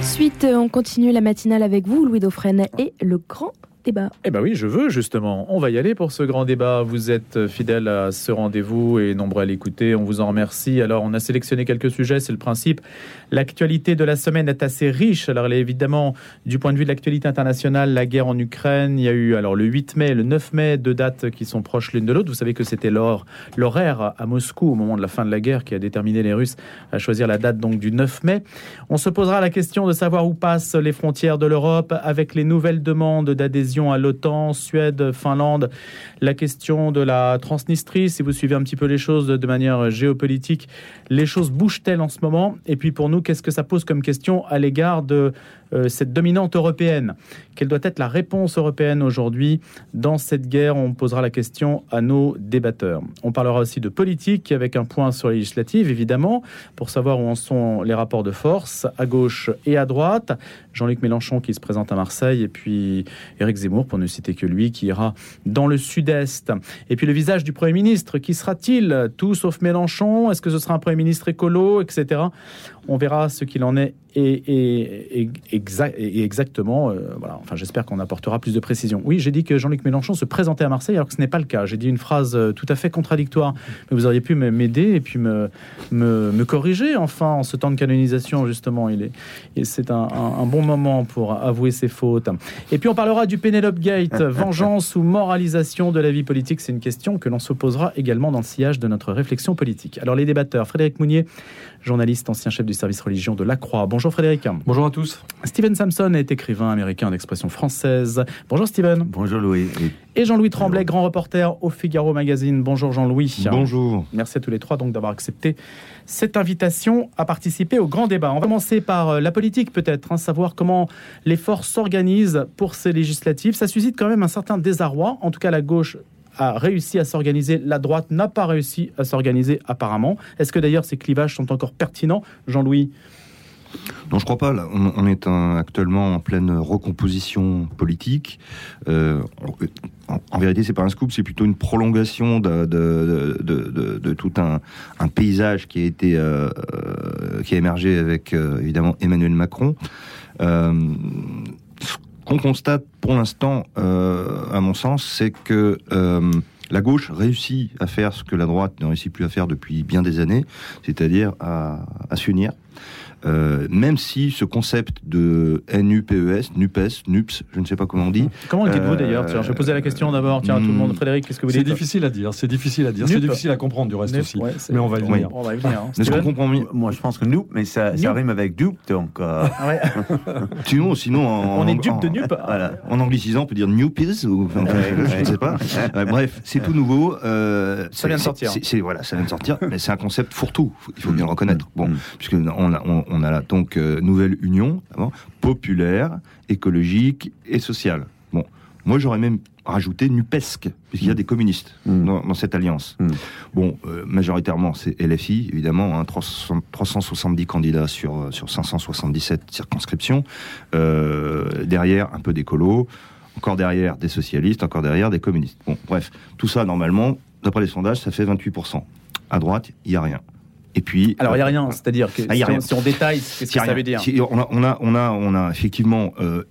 de suite, on continue la matinale avec vous, Louis Dauphren, et le grand débat. Eh bien oui, je veux justement. On va y aller pour ce grand débat. Vous êtes fidèles à ce rendez-vous et nombreux à l'écouter. On vous en remercie. Alors, on a sélectionné quelques sujets, c'est le principe. L'actualité de la semaine est assez riche. Alors, elle est évidemment, du point de vue de l'actualité internationale, la guerre en Ukraine. Il y a eu alors le 8 mai, le 9 mai, deux dates qui sont proches l'une de l'autre. Vous savez que c'était l'horaire à Moscou au moment de la fin de la guerre qui a déterminé les Russes à choisir la date donc du 9 mai. On se posera la question de savoir où passent les frontières de l'Europe avec les nouvelles demandes d'adhésion à l'OTAN, Suède, Finlande, la question de la Transnistrie, si vous suivez un petit peu les choses de manière géopolitique, les choses bougent-elles en ce moment? Et puis pour nous, qu'est-ce que ça pose comme question à l'égard de euh, cette dominante européenne Quelle doit être la réponse européenne aujourd'hui dans cette guerre? On posera la question à nos débatteurs. On parlera aussi de politique avec un point sur les législatives, évidemment, pour savoir où en sont les rapports de force à gauche et à droite. Jean-Luc Mélenchon qui se présente à Marseille et puis Éric Zemmour, pour ne citer que lui, qui ira dans le sud-est. Et puis le visage du Premier ministre, qui sera-t-il? Tout sauf Mélenchon? Est-ce que ce sera un Premier ministre écolo, etc. On verra ce qu'il en est et, exactement, euh, voilà, enfin j'espère qu'on apportera plus de précision. Oui, j'ai dit que Jean-Luc Mélenchon se présentait à Marseille alors que ce n'est pas le cas. J'ai dit une phrase euh, tout à fait contradictoire, mais vous auriez pu m'aider et puis me, me, corriger enfin en ce temps de canonisation justement. Il est, et c'est un, un, bon moment pour avouer ses fautes. Et puis on parlera du Penelope Gate, vengeance ou moralisation de la vie politique. C'est une question que l'on se posera également dans le sillage de notre réflexion politique. Alors les débatteurs, Frédéric Mounier, journaliste, ancien chef du service religion de la Croix. Bonjour Frédéric. Bonjour à tous. Steven Samson est écrivain américain d'expression française. Bonjour Steven. Bonjour Louis. Et Jean-Louis Tremblay, grand reporter au Figaro Magazine. Bonjour Jean-Louis. Bonjour. Merci à tous les trois donc d'avoir accepté cette invitation à participer au grand débat. On va commencer par euh, la politique peut-être, hein, savoir comment les forces s'organisent pour ces législatives. Ça suscite quand même un certain désarroi, en tout cas la gauche a réussi à s'organiser, la droite n'a pas réussi à s'organiser apparemment. Est-ce que d'ailleurs ces clivages sont encore pertinents, Jean-Louis? Non, je crois pas. on, est actuellement en pleine recomposition politique. Euh, en, vérité, c'est pas un scoop, c'est plutôt une prolongation de, tout un, paysage qui a été euh, qui a émergé avec euh, évidemment Emmanuel Macron qu'on constate pour l'instant, euh, à mon sens, c'est que euh, la gauche réussit à faire ce que la droite ne réussit plus à faire depuis bien des années, c'est-à-dire à, à s'unir euh, même si ce concept de NUPES, NUPES, NUPS, je ne sais pas comment on dit. Comment le dites-vous d'ailleurs Tiens, je vais poser la question d'abord. Tiens, à tout le monde. Hmm. Frédéric, qu'est-ce que vous dites C'est difficile à dire. C'est difficile à dire. C'est difficile à comprendre du reste aussi. mais on va y venir. On va y venir. Hein. Est-ce qu'on comprend mieux Moi, je pense que NUP, mais ça, ça rime avec dupe, donc. Euh... Ouais. sinon, sinon, on est dupe de NUP. Voilà. En anglicisant, on peut dire NUPIS ou je ne sais pas. bref, c'est tout nouveau. Euh, ça vient de sortir. Voilà, ça vient de sortir, mais c'est un concept fourre-tout. Il faut bien le reconnaître. Bon, mm. puisque on a, on a là donc euh, nouvelle union populaire, écologique et sociale. Bon, moi j'aurais même rajouté NUPESC, puisqu'il y a mm. des communistes mm. dans, cette alliance. Mm. Bon, euh, majoritairement c'est LFI, évidemment, hein, 370 candidats sur, euh, sur 577 circonscriptions. derrière, un peu d'écolo, encore derrière des socialistes, encore derrière des communistes. Bon, bref, tout ça, normalement, d'après les sondages, ça fait 28%. À droite, il n'y a rien. Et puis, alors il n'y a rien, c'est-à-dire que ah, si, on, détaille, qu'est-ce que ça veut dire on, a, on, a, on, a, on a effectivement. Euh,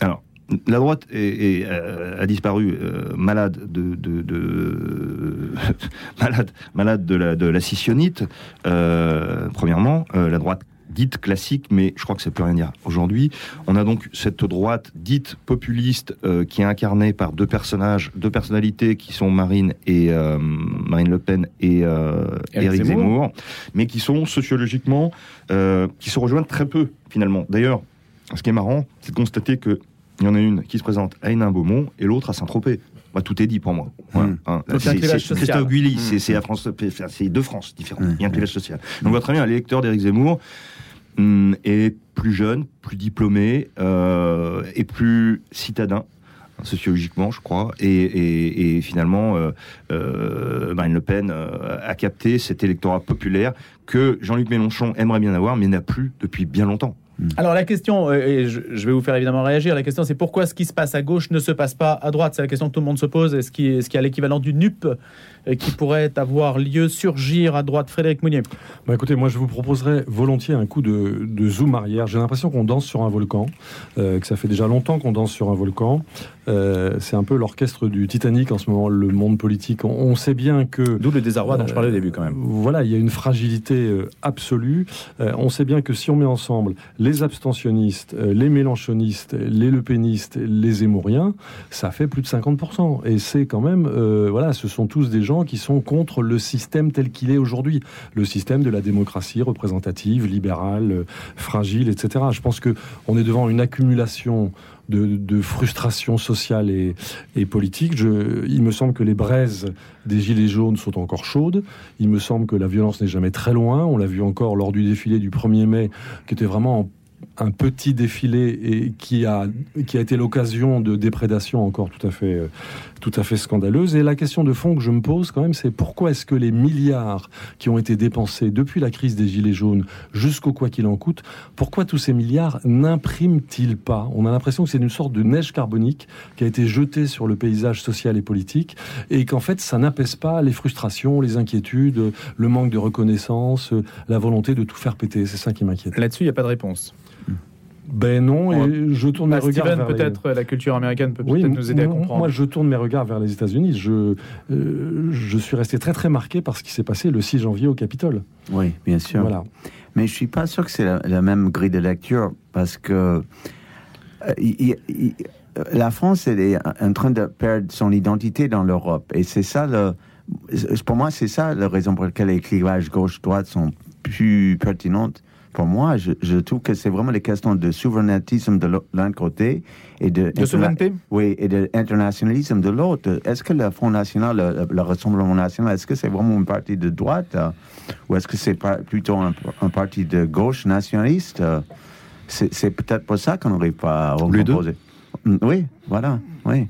alors, la droite est, euh, a disparu euh, malade de, de, de malade malade de la de la scissionnite. premièrement, la droite dite classique, mais je crois que ça peut rien dire aujourd'hui. On a donc cette droite dite populiste euh, qui est incarnée par deux personnages, deux personnalités qui sont Marine et euh, Marine Le Pen et euh, Éric Zemmour. mais qui sont sociologiquement qui se rejoignent très peu finalement. D'ailleurs, ce qui est marrant, c'est de constater que il y en a une qui se présente à Hénin-Beaumont et l'autre à Saint-Tropez. Bah, tout est dit pour moi. Mmh. c'est Christophe Guilly, mmh. c'est France, c'est deux France différentes. Mmh. Il y a un clivage social. Donc, on voit très bien, l'électeur d'Éric Zemmour, Hum, et plus jeune, plus diplômé euh, et plus citadin sociologiquement, je crois, et, finalement, euh, euh, Marine Le Pen a capté cet électorat populaire que Jean-Luc Mélenchon aimerait bien avoir, mais n'a plus depuis bien longtemps. Hmm. Alors la question, et je vais vous faire évidemment réagir, la question c'est pourquoi ce qui se passe à gauche ne se passe pas à droite? C'est la question que tout le monde se pose. Est-ce qu'il y a l'équivalent du NUP euh, qui pourrait avoir lieu, surgir à droite? Frédéric Mounier bah Écoutez, moi je vous proposerais volontiers un coup de, zoom arrière. J'ai l'impression qu'on danse sur un volcan, euh, que ça fait déjà longtemps qu'on danse sur un volcan. Euh, c'est un peu l'orchestre du Titanic en ce moment, le monde politique. On, sait bien que... D'où le désarroi dont je parlais au début quand même. Voilà, il y a une fragilité absolue. on sait bien que si on met ensemble les abstentionnistes, les mélanchonistes, les lepénistes, les émouriens, ça fait plus de 50%. Et c'est quand même... voilà, ce sont tous des gens qui sont contre le système tel qu'il est aujourd'hui, le système de la démocratie représentative, libérale, euh, fragile, etc. Je pense que on est devant une accumulation de, frustration sociale et, et politique. Je, il me semble que les braises des Gilets jaunes sont encore chaudes. Il me semble que la violence n'est jamais très loin. On l'a vu encore lors du défilé du 1er mai, qui était vraiment en un petit défilé et qui a, qui a été l'occasion de déprédation encore tout à fait, euh, tout à fait scandaleuse. Et la question de fond que je me pose quand même, c'est pourquoi est-ce que les milliards qui ont été dépensés depuis la crise des Gilets jaunes jusqu'au quoi qu'il en coûte, pourquoi tous ces milliards n'impriment-ils pas? On a l'impression que c'est une sorte de neige carbonique qui a été jetée sur le paysage social et politique et qu'en fait ça n'apaise pas les frustrations, les inquiétudes, le manque de reconnaissance, la volonté de tout faire péter. C'est ça qui m'inquiète. Là-dessus, il n'y a pas de réponse. Ben non, et je tourne mes bah, regards vers peut-être la culture américaine peut peut-être nous aider à comprendre. Moi, je tourne mes regards vers les États-Unis. Je, euh, je suis resté très très marqué par ce qui s'est passé le 6 janvier au Capitole. Oui, bien sûr. Voilà. Mais je suis pas sûr que c'est la, même grille de lecture parce que euh, la France elle est en train de perdre son identité dans l'Europe et c'est ça le, pour moi c'est ça la raison pour laquelle les clivages gauche-droite sont plus pertinentes pour moi, je, trouve que c'est vraiment des questions de souverainisme de l'un côté et de, de souveraineté? Oui, et d'internationalisme de l'autre. Est-ce que le Front National, le, Rassemblement National, est-ce que c'est vraiment une partie de droite euh, ou est-ce que c'est plutôt un, parti de gauche nationaliste euh, C'est peut-être pour ça qu'on n'arrive pas à recomposer. Oui, voilà, oui.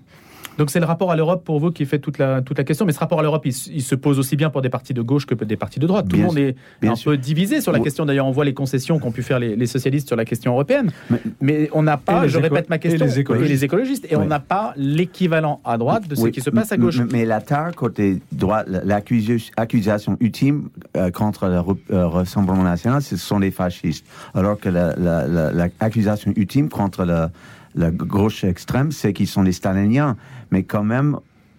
Donc c'est le rapport à l'Europe pour vous qui fait toute la, toute la question. Mais ce rapport à l'Europe, il, se pose aussi bien pour des partis de gauche que pour des partis de droite. Tout le monde est un peu divisé sur la question. D'ailleurs, on voit les concessions qu'ont pu faire les, socialistes sur la question européenne. Mais, on n'a pas, je répète ma question, et les écologistes. Et, on n'a pas l'équivalent à droite de ce qui se passe à gauche. Mais l'attaque côté droit, l'accusation ultime euh, contre le euh, Rassemblement national, ce sont les fascistes. Alors que l'accusation ultime contre le la gauche extrême, c'est qu'ils sont les staliniens. Mais quand même,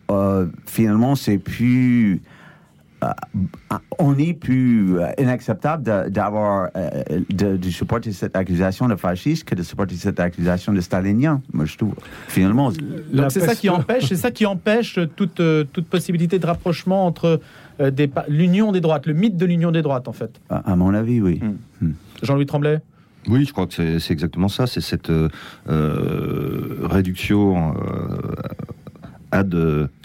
euh, finalement, c'est plus. Euh, on est plus inacceptable d'avoir de, de, supporter cette accusation de fasciste que de supporter cette accusation de stalinien. Moi, je trouve. Finalement, c'est ça qui empêche, c'est ça qui empêche toute toute possibilité de rapprochement entre euh, l'union des droites, le mythe de l'union des droites, en fait. À, mon avis, oui. Hmm. Hmm. Jean-Louis Tremblay? Oui, je crois que c'est exactement ça. C'est cette euh, euh réduction euh, ad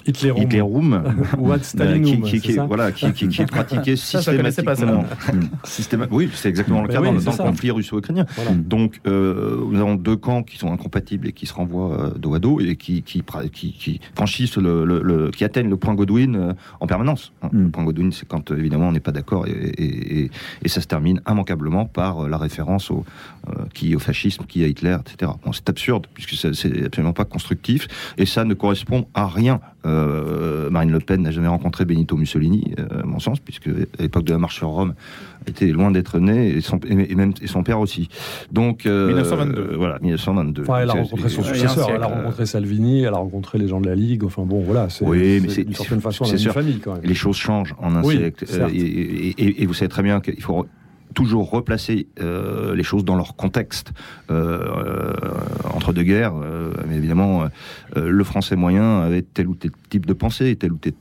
Hitlerum, Hitlerum ou ad Stalinum, qui, qui, voilà, qui, est pratiqué systématiquement. Systéma oui, c'est exactement le cas dans, le conflit russo-ukrainien. Donc, euh, nous avons deux camps qui sont incompatibles et qui se renvoient euh, dos à dos et qui, qui, qui, franchissent le, le, qui atteignent le point Godwin euh, en permanence. Hein. Mm. Le point Godwin, c'est quand évidemment on n'est pas d'accord et, et, et, ça se termine immanquablement par la référence au, qui au fascisme, qui à Hitler, etc. Bon, c'est absurde puisque c'est absolument pas constructif et ça ne correspond à rien. Euh, Marine Le Pen n'a jamais rencontré Benito Mussolini, euh, à mon sens, puisque à l'époque de la marche sur Rome, était loin d'être né, et son, et même et son père aussi. Donc, 1922. Euh, voilà, 1922. elle a rencontré son successeur, elle a rencontré Salvini, elle a rencontré les gens de la Ligue. Enfin bon, voilà, c'est oui, mais c'est d'une certaine façon la même famille quand même. Les choses changent en un siècle, et, et vous savez très bien qu'il faut toujours replacer euh, les choses dans leur contexte. Euh, entre deux guerres, euh, évidemment, le français moyen avait tel ou tel type de pensée, tel ou tel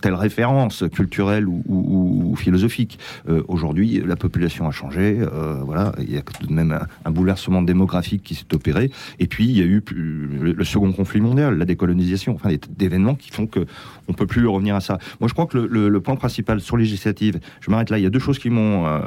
telle référence culturelle ou, philosophique. Euh, aujourd'hui, la population a changé, euh, voilà, il y a tout de même un, bouleversement démographique qui s'est opéré, et puis il y a eu le, second conflit mondial, la décolonisation, enfin des, événements qui font que on peut plus revenir à ça. Moi, je crois que le, point principal sur législative, je m'arrête là, il y a deux choses qui m'ont, euh,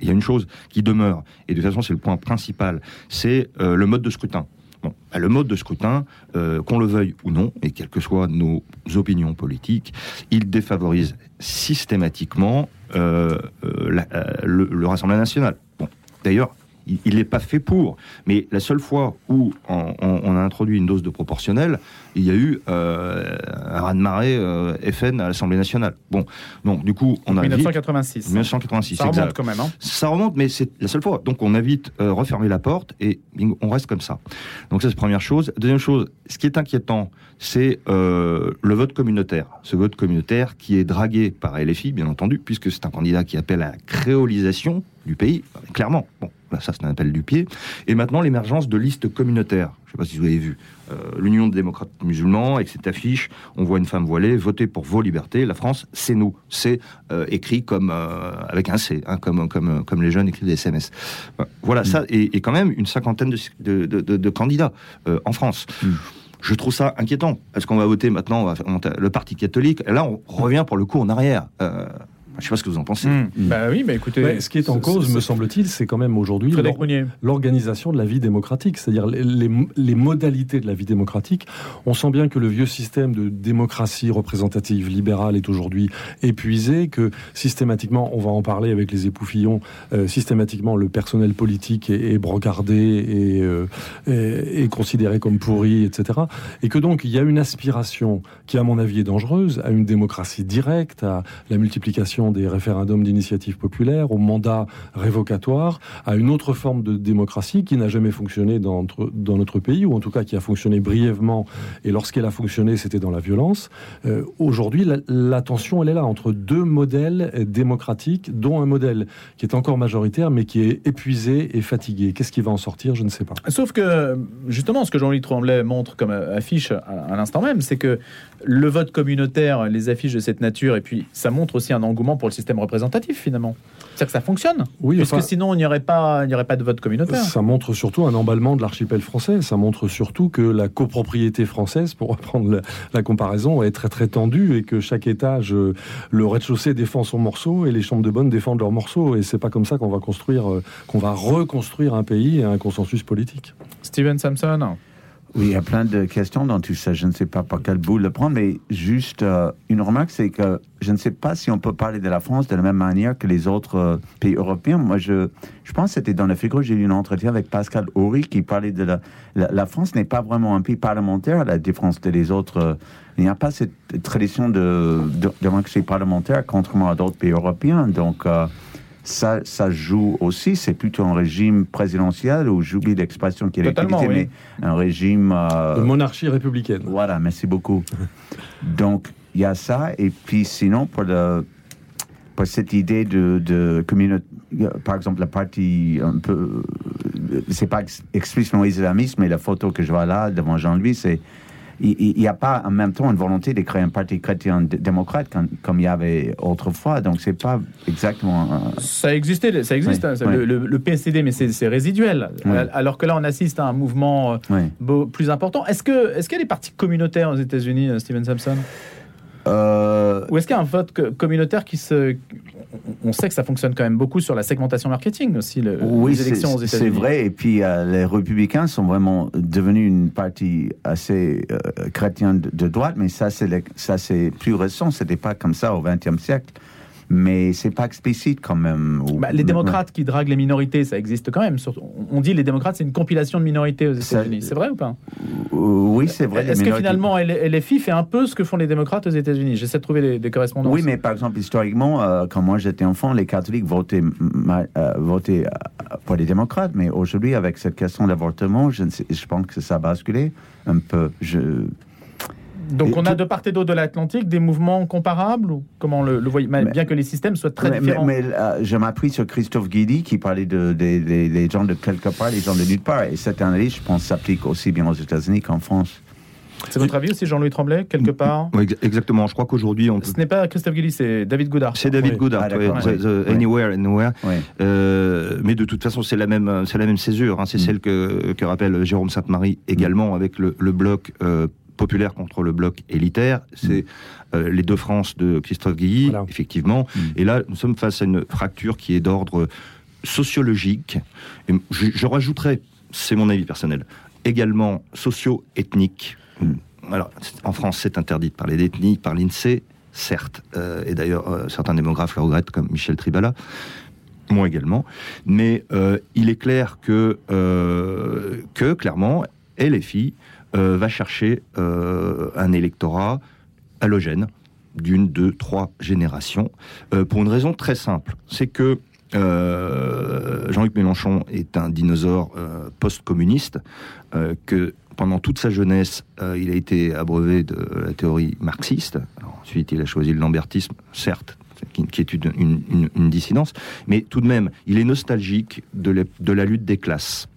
il y a une chose qui demeure, et de toute façon c'est le point principal, c'est le mode de scrutin. Bah, le mode de scrutin, euh, qu'on le veuille ou non, et quelles que soient nos opinions politiques, il défavorise systématiquement euh, euh, le, Rassemblement national. D'ailleurs, il n'est pas fait pour. Mais la seule fois où on, on- on a introduit une dose de proportionnel, il y a eu euh, un raz-de-marée euh, FN à l'Assemblée nationale. Bon, donc du coup, on a vite- 1986. 1986, Ça remonte exact. quand même. hein. Ça remonte, mais c'est la seule fois. Donc on a vite euh, refermé la porte et bingo, on reste comme ça. Donc ça c'est première chose. Deuxième chose, ce qui est inquiétant, c'est le vote communautaire. Ce vote communautaire qui est dragué par LFI, bien entendu, puisque c'est un candidat qui appelle à la créolisation du pays, clairement. Bon, là, ça c'est un appel du pied. Et maintenant l'émergence de listes communautaires. Je ne sais pas si vous avez vu. Euh, L'Union des démocrates musulmans, avec cette affiche, on voit une femme voilée, votez pour vos libertés, la France, c'est nous. C'est euh, écrit comme euh, avec un C, hein, comme, comme, comme les jeunes écrivent des SMS. Voilà, ça, et, et quand même une cinquantaine de, de, de- de- de candidats en France. Mm. Je trouve ça inquiétant, parce qu'on va voter maintenant? On va le Parti catholique, et là on revient pour le coup en arrière. Euh, je sais pas ce que vous en pensez. Bah oui, mais écoutez. Ouais, ce qui est en cause, me semble-t-il, c'est quand même aujourd'hui l'organisation de la vie démocratique, c'est-à-dire les, les- les modalités de la vie démocratique. On sent bien que le vieux système de démocratie représentative libérale est aujourd'hui épuisé, que systématiquement, on va en parler avec les époux Fillon, euh, systématiquement le personnel politique est, est brocardé et euh, est, est considéré comme pourri, etc. Et que donc il y a une aspiration qui, à mon avis, est dangereuse à une démocratie directe, à la multiplication des référendums d'initiative populaire, au mandat révocatoire, à une autre forme de démocratie qui n'a jamais fonctionné dans notre, pays, ou en tout cas qui a fonctionné brièvement, et lorsqu'elle a fonctionné, c'était dans la violence. Euh, Aujourd'hui, la, tension, elle est là, entre deux modèles démocratiques, dont un modèle qui est encore majoritaire, mais qui est épuisé et fatigué. Qu'est-ce qui va en sortir? Je ne sais pas. Sauf que, justement, ce que Jean-Louis Tremblay montre comme affiche à, à l'instant même, c'est que le vote communautaire, les affiches de cette nature, et puis ça montre aussi un engouement pour le système représentatif, finalement. C'est-à-dire que ça fonctionne. Oui, Parce enfin, que sinon, il n'y aurait, pas- il aurait pas de vote communautaire. Ça montre surtout un emballement de l'archipel français. Ça montre surtout que la copropriété française, pour reprendre la, la comparaison, est très très tendue et que chaque étage, euh, le rez-de-chaussée défend son morceau et les chambres de bonne défendent leur morceau. Et c'est pas comme ça qu'on va construire, euh, qu'on va reconstruire un pays et un consensus politique. Steven Samson. Oui, il y a plein de questions dans tout ça. Je ne sais pas par quel bout le prendre, mais juste euh, une remarque, c'est que je ne sais pas si on peut parler de la France de la même manière que les autres euh, pays européens. Moi, je, je pense que c'était dans la figure, j'ai eu un entretien avec Pascal Horry qui parlait de la... La, France n'est pas vraiment un pays parlementaire, à la différence des autres. euh, il n'y a pas cette tradition de, de, démocratie parlementaire, contrairement à d'autres pays européens. Donc... ça, ça joue aussi, c'est plutôt un régime présidentiel, ou j'oublie l'expression qui est utilisée, oui. mais un régime... euh, De monarchie républicaine. voilà, merci beaucoup. Donc, il y a ça. Et puis, sinon, pour, le, pour cette idée de, de communauté, par exemple, la partie un peu. C'est pas ex- explicitement islamiste, mais la photo que je vois là devant Jean-Louis, c'est. Il n'y a pas en même temps une volonté de créer un parti chrétien d- démocrate comme, comme il y avait autrefois. Donc, c'est pas exactement. un- Ça existait, ça existe, hein, le, PSD, mais c'est résiduel. Ouais. Alors que là, on assiste à un mouvement euh, beau- plus important. Est-ce que est-ce qu'il y a des partis communautaires aux États-Unis, euh, Steven Sampson? Euh, Ou est-ce qu'il y a un vote co- communautaire qui se. On sait que ça fonctionne quand même beaucoup sur la segmentation marketing aussi, le- Oui, les c'est élections aux c'est États-Unis. vrai. Et puis, euh, les républicains sont vraiment devenus une partie assez euh, chrétienne de, de droite, mais c'est ça, c'est plus récent. C'était pas comme ça au XXe siècle. Mais c'est pas explicite quand même. Bah, les démocrates qui draguent les minorités, ça existe quand même. On dit les démocrates, c'est une compilation de minorités aux États-Unis. C'est vrai ou pas? Euh, Oui, c'est vrai. Est-ce que finalement LFI fait un peu ce que font les démocrates aux États-Unis? J'essaie de trouver des, des correspondances. Oui, mais par exemple, historiquement, euh, quand moi j'étais enfant, les catholiques votaient, euh, votaient pour les démocrates. Mais aujourd'hui, avec cette question d'avortement, je, je pense que ça a basculé un peu. Je, Donc Et on a tout- de part et d'autre de l'Atlantique des mouvements comparables ou comment le, le voyez Bien que les systèmes soient très mais, différents. mais- mais, euh, je m'appuie sur Christophe Guidi qui parlait de, des gens de quelque part, les gens de nulle part. Et cette analyse, je pense, s'applique aussi bien aux États-Unis qu'en France. C'est votre avis aussi, Jean-Louis Tremblay, quelque part Ouais, ex- exactement. Je crois qu'aujourd'hui, on peut. Ce n'est pas Christophe Guilly, c'est David Goudard. C'est David Oui. Ah. The-. Anywhere, Anywhere. Oui. Euh, mais de toute façon, c'est la même, c'est la même césure. hein. C'est Mm. celle que, que rappelle Jérôme Sainte-Marie également avec le, le bloc euh, populaire contre le bloc élitaire. C'est euh, les deux France de Christophe Guilly, Voilà. effectivement. Mm. Et là, nous sommes face à une fracture qui est d'ordre sociologique. Et je, je rajouterais, c'est mon avis personnel, également socio-ethnique. Mm. Alors, en France, c'est interdit de parler d'ethnie par l'INSEE, certes, euh, et d'ailleurs, euh, certains démographes le regrettent, comme Michel Tribala. Moi également. Mais euh, il est clair que, que clairement, LFI euh, va chercher euh, un électorat halogène d'une, deux, trois générations, euh, pour une raison très simple. C'est que euh, Jean-Luc Mélenchon est un dinosaure euh, post-communiste, euh, que pendant toute sa jeunesse, euh, il a été abreuvé de la théorie marxiste. Ensuite, il a choisi le lambertisme, certes, qui, qui est une, dissidence, mais tout de même, il est nostalgique de, la- lutte des classes.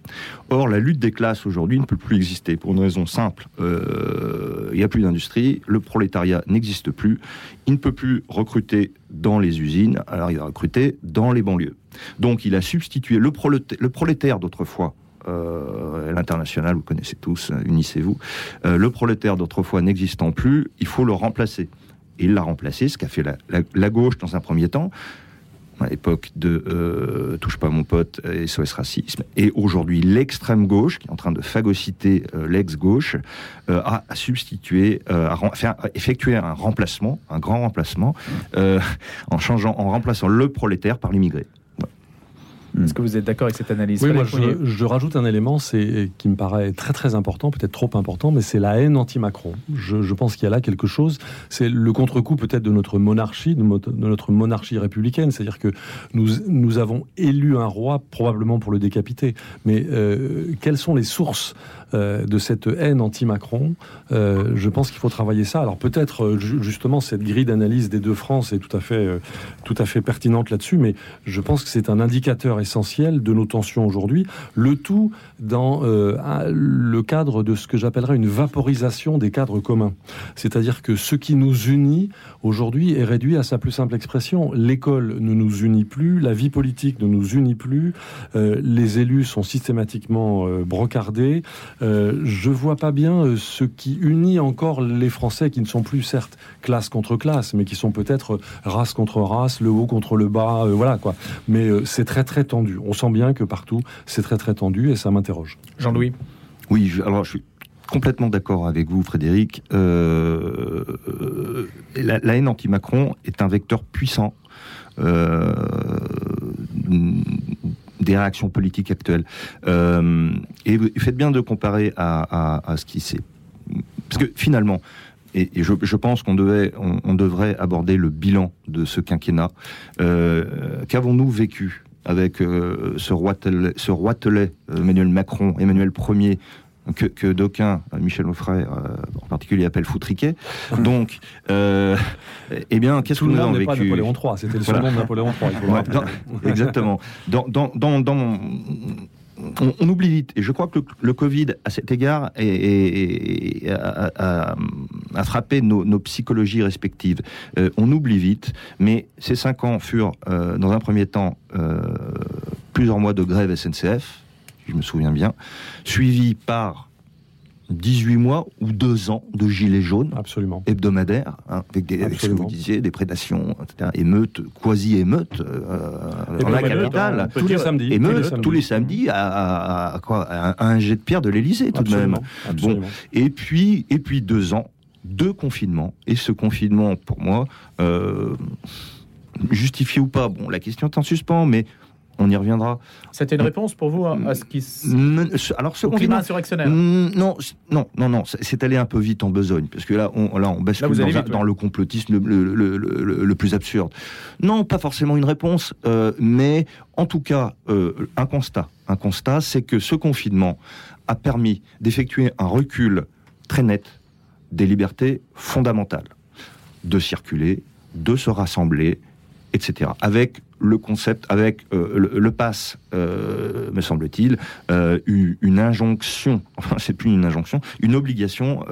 Or, la lutte des classes aujourd'hui ne peut plus exister pour une raison simple. Euh, il n'y a plus d'industrie, le prolétariat n'existe plus, il ne peut plus recruter dans les usines, alors il va recruter dans les banlieues. Donc, il a substitué le, proléta- le prolétaire d'autrefois. Euh, l'international, vous connaissez tous, euh, unissez-vous. Le prolétaire d'autrefois n'existant plus, il faut le remplacer. Il l'a remplacé, ce qu'a fait la, gauche dans un premier temps, à l'époque de euh, Touche pas mon pote et SOS Racisme. Et aujourd'hui, l'extrême gauche, qui est en train de phagocyter euh, l'ex-gauche, euh, a, substitué, a, effectué un remplacement, un grand remplacement, en changeant, en remplaçant le prolétaire par l'immigré. Est-ce que vous êtes d'accord avec cette analyse Oui, moi je, je rajoute un élément c'est, qui me paraît très très important, peut-être trop important, mais c'est la haine anti-Macron. Je, je pense qu'il y a là quelque chose, c'est le contre-coup peut-être de notre monarchie, de, mo- de notre monarchie républicaine, c'est-à-dire que nous, nous avons élu un roi probablement pour le décapiter, mais euh, quelles sont les sources euh, de cette haine anti-Macron Euh, Je pense qu'il faut travailler ça. Alors peut-être euh, ju- justement cette grille d'analyse des deux France est tout à fait, tout à fait pertinente là-dessus, mais je pense que c'est un indicateur essentiel de nos tensions aujourd'hui. Le tout dans le cadre de ce que j'appellerais une vaporisation des cadres communs. C'est-à-dire que ce qui nous unit aujourd'hui est réduit à sa plus simple expression. L'école ne nous unit plus, la vie politique ne nous unit plus, les élus sont systématiquement brocardés. Euh, je vois pas bien euh, ce qui unit encore les Français qui ne sont plus certes classe contre classe, mais qui sont peut-être race contre race, le haut contre le bas, euh, voilà quoi. Mais euh, c'est très très tendu. On sent bien que partout c'est très très tendu et ça m'interroge. Jean-Louis Oui, je- alors je suis complètement d'accord avec vous, Frédéric. Euh, euh, la, la haine anti-Macron est un vecteur puissant euh, des réactions politiques actuelles. Euh, et vous faites bien de comparer à, ce qui s'est... Parce que finalement, et, je, pense qu'on devait, on, devrait aborder le bilan de ce quinquennat. Euh, Qu'avons-nous vécu avec euh, ce roitelet, ce roitelet euh, Emmanuel Macron, Emmanuel Ier, que, que d'aucuns, euh, Michel Offray euh, en particulier, appellent foutriquet. Donc, euh, eh bien, qu'est-ce que nous avons n'est pas vécu Napoléon III, c'était le Voilà. second de Napoléon III. il Ouais, dans- exactement. Dans, dans, dans, dans- on, on oublie vite, et je crois que le, le Covid, à cet égard, est- est- est- a, a- a frappé nos, nos psychologies respectives. Euh, on oublie vite, mais ces cinq ans furent, euh, dans un premier temps, euh, plusieurs mois de grève SNCF, je me souviens bien, suivis par 18 mois ou deux ans de gilets jaunes Absolument. hebdomadaire, hein, avec, des, avec ce que vous disiez, des prédations, etc., émeutes, quasi-émeutes, euh, dans la capitale. Tous les samedis. Émeutes tous les samedis à, à- à quoi, à un jet de pierre de l'Elysée tout de même. Absolument. Absolument. Et puis, et puis deux ans, deux confinements. Et ce confinement, pour moi, euh, justifié ou pas, bon, la question est en suspens, mais on y reviendra. C'était une réponse pour vous à, ce qui s- N- ce- Alors, ce au climat confinement, insurrectionnel Non, non, non, non, c'est- allé un peu vite en besogne, parce que là, on, là, on bascule Là, dans, un- dans le complotisme le, le- le- le- le plus absurde. Non, pas forcément une réponse, euh, mais en tout cas, euh, un constat. Un constat, c'est que ce confinement a permis d'effectuer un recul très net des libertés fondamentales, de circuler, de se rassembler, etc. Avec le concept, avec euh, le, le pass, euh, me semble-t-il, euh, une injonction, enfin c'est plus une injonction, une obligation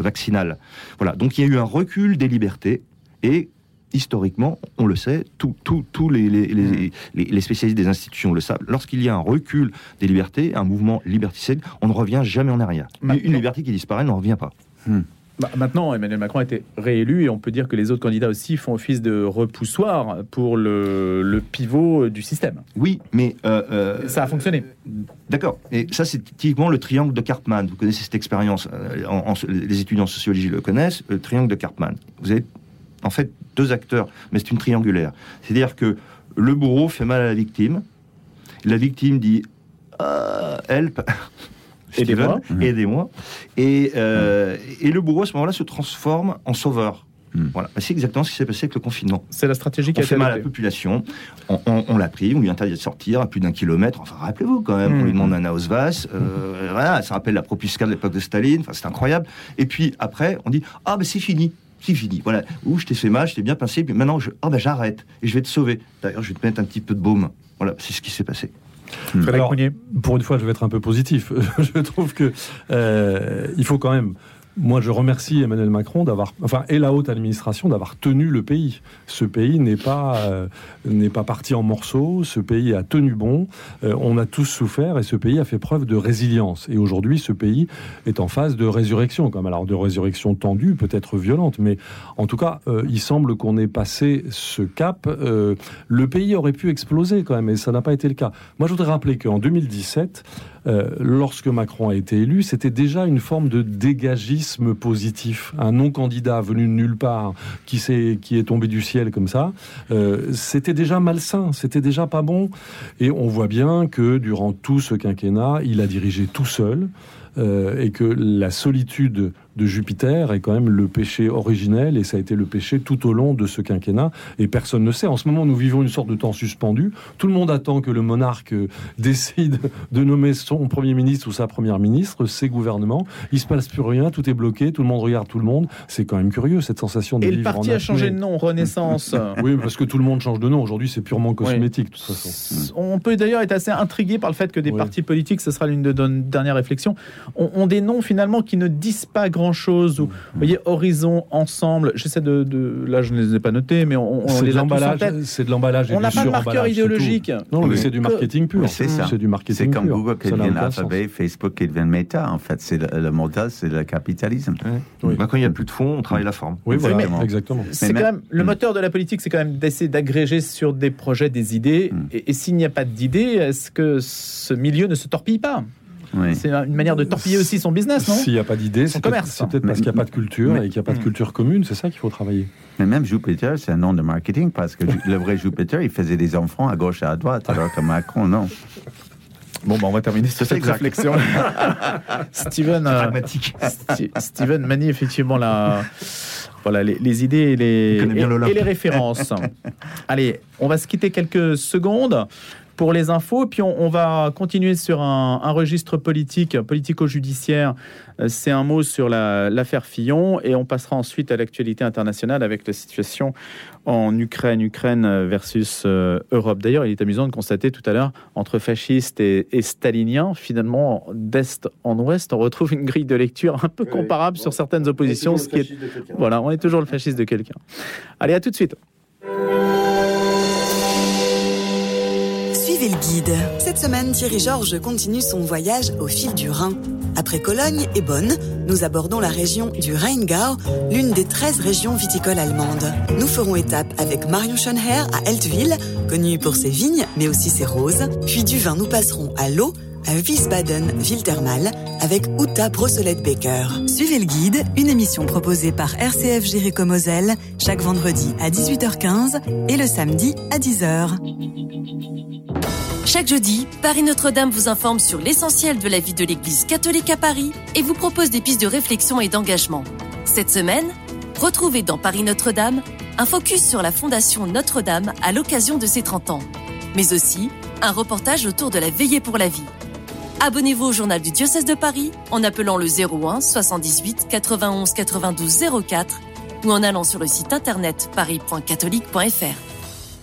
vaccinale. Voilà, donc il y a eu un recul des libertés et historiquement, on le sait, tous les, les, les- les- spécialistes des institutions le savent, lorsqu'il y a un recul des libertés, un mouvement liberticide, on ne revient jamais en arrière. Une, Maintenant- une liberté qui disparaît n'en revient pas. Bah, maintenant, Emmanuel Macron a été réélu et on peut dire que les autres candidats aussi font office de repoussoir pour le, le pivot du système. Oui, mais... euh, euh, Ça a fonctionné. D'accord. Et ça, c'est typiquement le triangle de Karpman. Vous connaissez cette expérience. euh, en- en- les étudiants en sociologie le connaissent. Le triangle de Karpman. Vous avez en fait deux acteurs, mais c'est une triangulaire. C'est-à-dire que Le bourreau fait mal à la victime. La victime dit help. Aidez-moi. Steven, Aidez-moi. Et, euh, et le bourreau, à ce moment-là, se transforme en sauveur. Mm. Voilà. C'est exactement ce qui s'est passé avec le confinement. C'est la stratégie qui a fait mal à la population, on, on- on l'a pris, on lui interdit de sortir à plus d'un kilomètre. Enfin, rappelez-vous quand même, on lui Mhm. demande un Ausvas. Euh, voilà, ça rappelle la propusca de l'époque de Staline. Enfin, c'est incroyable. Et puis après, on dit Ah, ben c'est fini. C'est fini. Voilà. Ouh, je t'ai fait mal, je t'ai bien pincé. Puis maintenant, je, ah, ben j'arrête. Et je vais te sauver. D'ailleurs, je vais te mettre un petit peu de baume. Voilà, c'est ce qui s'est passé. Frédéric Alors, Mounier. Pour une fois, je vais être un peu positif. je trouve que euh, il faut quand même. Moi, je remercie Emmanuel Macron d'avoir, enfin, et la haute administration d'avoir tenu le pays. Ce pays n'est pas euh, n'est pas parti en morceaux. Ce pays a tenu bon. Euh, on a tous souffert et ce pays a fait preuve de résilience. Et aujourd'hui, ce pays est en phase de résurrection, comme alors de résurrection tendue, peut-être violente, mais en tout cas, euh, il semble qu'on ait passé ce cap. Euh, le pays aurait pu exploser quand même, et ça n'a pas été le cas. Moi, je voudrais rappeler qu'en 2017, euh, lorsque Macron a été élu, c'était déjà une forme de dégagisme positif. Un non-candidat venu de nulle part, qui, s'est- qui est tombé du ciel comme ça, euh, c'était déjà malsain, c'était déjà pas bon. Et on voit bien que durant tout ce quinquennat, il a dirigé tout seul. euh, et que la solitude de Jupiter est quand même le péché originel et ça a été le péché tout au long de ce quinquennat et personne ne sait. En ce moment, nous vivons une sorte de temps suspendu. Tout le monde attend que le monarque décide de nommer son premier ministre ou sa première ministre, ses gouvernements. Il se passe plus rien, tout est bloqué, tout le monde regarde tout le monde. C'est quand même curieux cette sensation de Et le vivre parti en a changé de nom, Renaissance. Oui, parce que tout le monde change de nom. Aujourd'hui, c'est purement cosmétique, de toute façon. On peut d'ailleurs être assez intrigué par le fait que des Oui. partis politiques, ce sera l'une de nos dernières réflexions, ont, ont des noms finalement qui ne disent pas grand-chose. Ou, vous voyez, Horizon, Ensemble, j'essaie de, de- Là, je ne les ai pas notés, mais on, on C'est de les a tous en l'emballage, tête. c'est de l'emballage. et On n'a pas de marqueur idéologique. Non, mais c'est du marketing pur. C'est ça. C'est du marketing C'est comme pur. Google qui devient. Alphabet, Facebook qui devient Meta. En fait, c'est le, le modèle, c'est le capitalisme. Oui. Bah, quand il n'y a plus de fonds, on travaille la forme. Oui, voilà, Exactement. exactement. C'est quand même- le Mm. moteur de la politique, c'est quand même d'essayer d'agréger sur des projets des idées. Mm. Et, et s'il n'y a pas d'idées, est-ce que ce milieu ne se torpille pas? Oui. C'est une manière de torpiller aussi son business, non? S'il n'y a pas d'idée, Son c'est peut-être commerce. c'est peut-être Mais- parce qu'il n'y a pas de culture mais- et qu'il n'y a pas de culture commune. C'est ça qu'il faut travailler. Mais même Jupiter, c'est un nom de marketing parce que le vrai Jupiter, il faisait des enfants à gauche et à droite, alors que Macron, non. Bon, bah, on va terminer sur cette Exact. réflexion. Steven, euh, Steven manie effectivement la, voilà, les, les idées et les, et les références. Allez, on va se quitter quelques secondes pour les infos, puis on, on va continuer sur un, un registre politique, politico-judiciaire. Euh, C'est un mot sur la- l'affaire Fillon, et on passera ensuite à l'actualité internationale avec la situation en Ukraine, Ukraine versus euh, Europe. D'ailleurs, il est amusant de constater tout à l'heure, entre fascistes et, et staliniens, finalement, d'est en ouest, on retrouve une grille de lecture un peu comparable sur certaines oppositions, ce qui est voilà, on est toujours le fasciste de quelqu'un. Allez, à tout de suite. Cette semaine, Thierry Georges continue son voyage au fil du Rhin. Après Cologne et Bonn, nous abordons la région du Rheingau, l'une des 13 régions viticoles allemandes. Nous ferons étape avec Marion Schönherr à Eltville, connue pour ses vignes, mais aussi ses roses. Puis du vin, nous passerons à l'eau, à Wiesbaden, ville thermale, avec Uta Brossolette-Becker. Suivez le guide, une émission proposée par RCF Jéricho Moselle, chaque vendredi à 18h15 et le samedi à 10h. Chaque jeudi, Paris Notre-Dame vous informe sur l'essentiel de la vie de l'Église catholique à Paris et vous propose des pistes de réflexion et d'engagement. Cette semaine, retrouvez dans Paris Notre-Dame un focus sur la Fondation Notre-Dame à l'occasion de ses 30 ans, mais aussi un reportage autour de la veillée pour la vie. Abonnez-vous au journal du diocèse de Paris en appelant le 01 78 91 92 04 ou en allant sur le site internet paris.catholique.fr.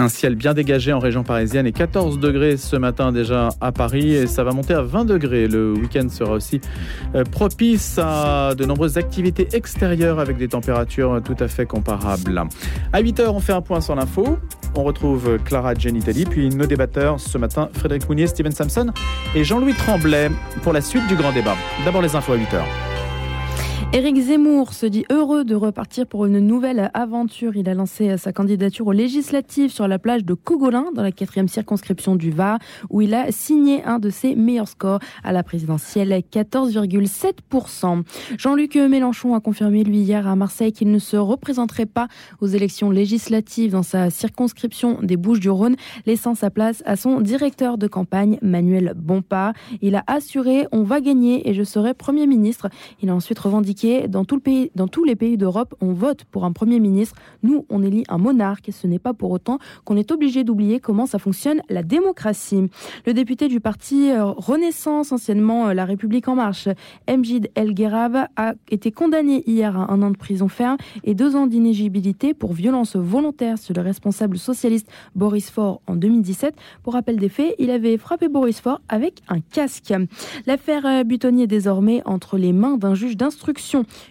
Un ciel bien dégagé en région parisienne et 14 degrés ce matin déjà à Paris et ça va monter à 20 degrés. Le week-end sera aussi euh, propice à de nombreuses activités extérieures avec des températures tout à fait comparables. À 8h, on fait un point sur l'info. On retrouve Clara Genitelli, puis nos débatteurs ce matin, Frédéric Mounier, Steven Samson et Jean-Louis Tremblay pour la suite du grand débat. D'abord les infos à 8h. Éric Zemmour se dit heureux de repartir pour une nouvelle aventure. Il a lancé sa candidature aux législatives sur la plage de Cogolin, dans la quatrième circonscription du Var, où il a signé un de ses meilleurs scores à la présidentielle, 14,7%. Jean-Luc Mélenchon a confirmé, lui, hier à Marseille, qu'il ne se représenterait pas aux élections législatives dans sa circonscription des Bouches-du-Rhône, laissant sa place à son directeur de campagne, Manuel Bompard. Il a assuré, on va gagner et je serai Premier ministre. Il a ensuite revendiqué dans, tout le pays, dans tous les pays d'Europe, on vote pour un Premier ministre. Nous, on élit un monarque ce n'est pas pour autant qu'on est obligé d'oublier comment ça fonctionne la démocratie. Le député du parti euh, Renaissance, anciennement euh, La République En Marche, Mjid El Gherab, a été condamné hier à un an de prison ferme et deux ans d'inégibilité pour violence volontaire sur le responsable socialiste Boris Faure en 2017. Pour rappel des faits, il avait frappé Boris Faure avec un casque. L'affaire euh, Butonnier est désormais entre les mains d'un juge d'instruction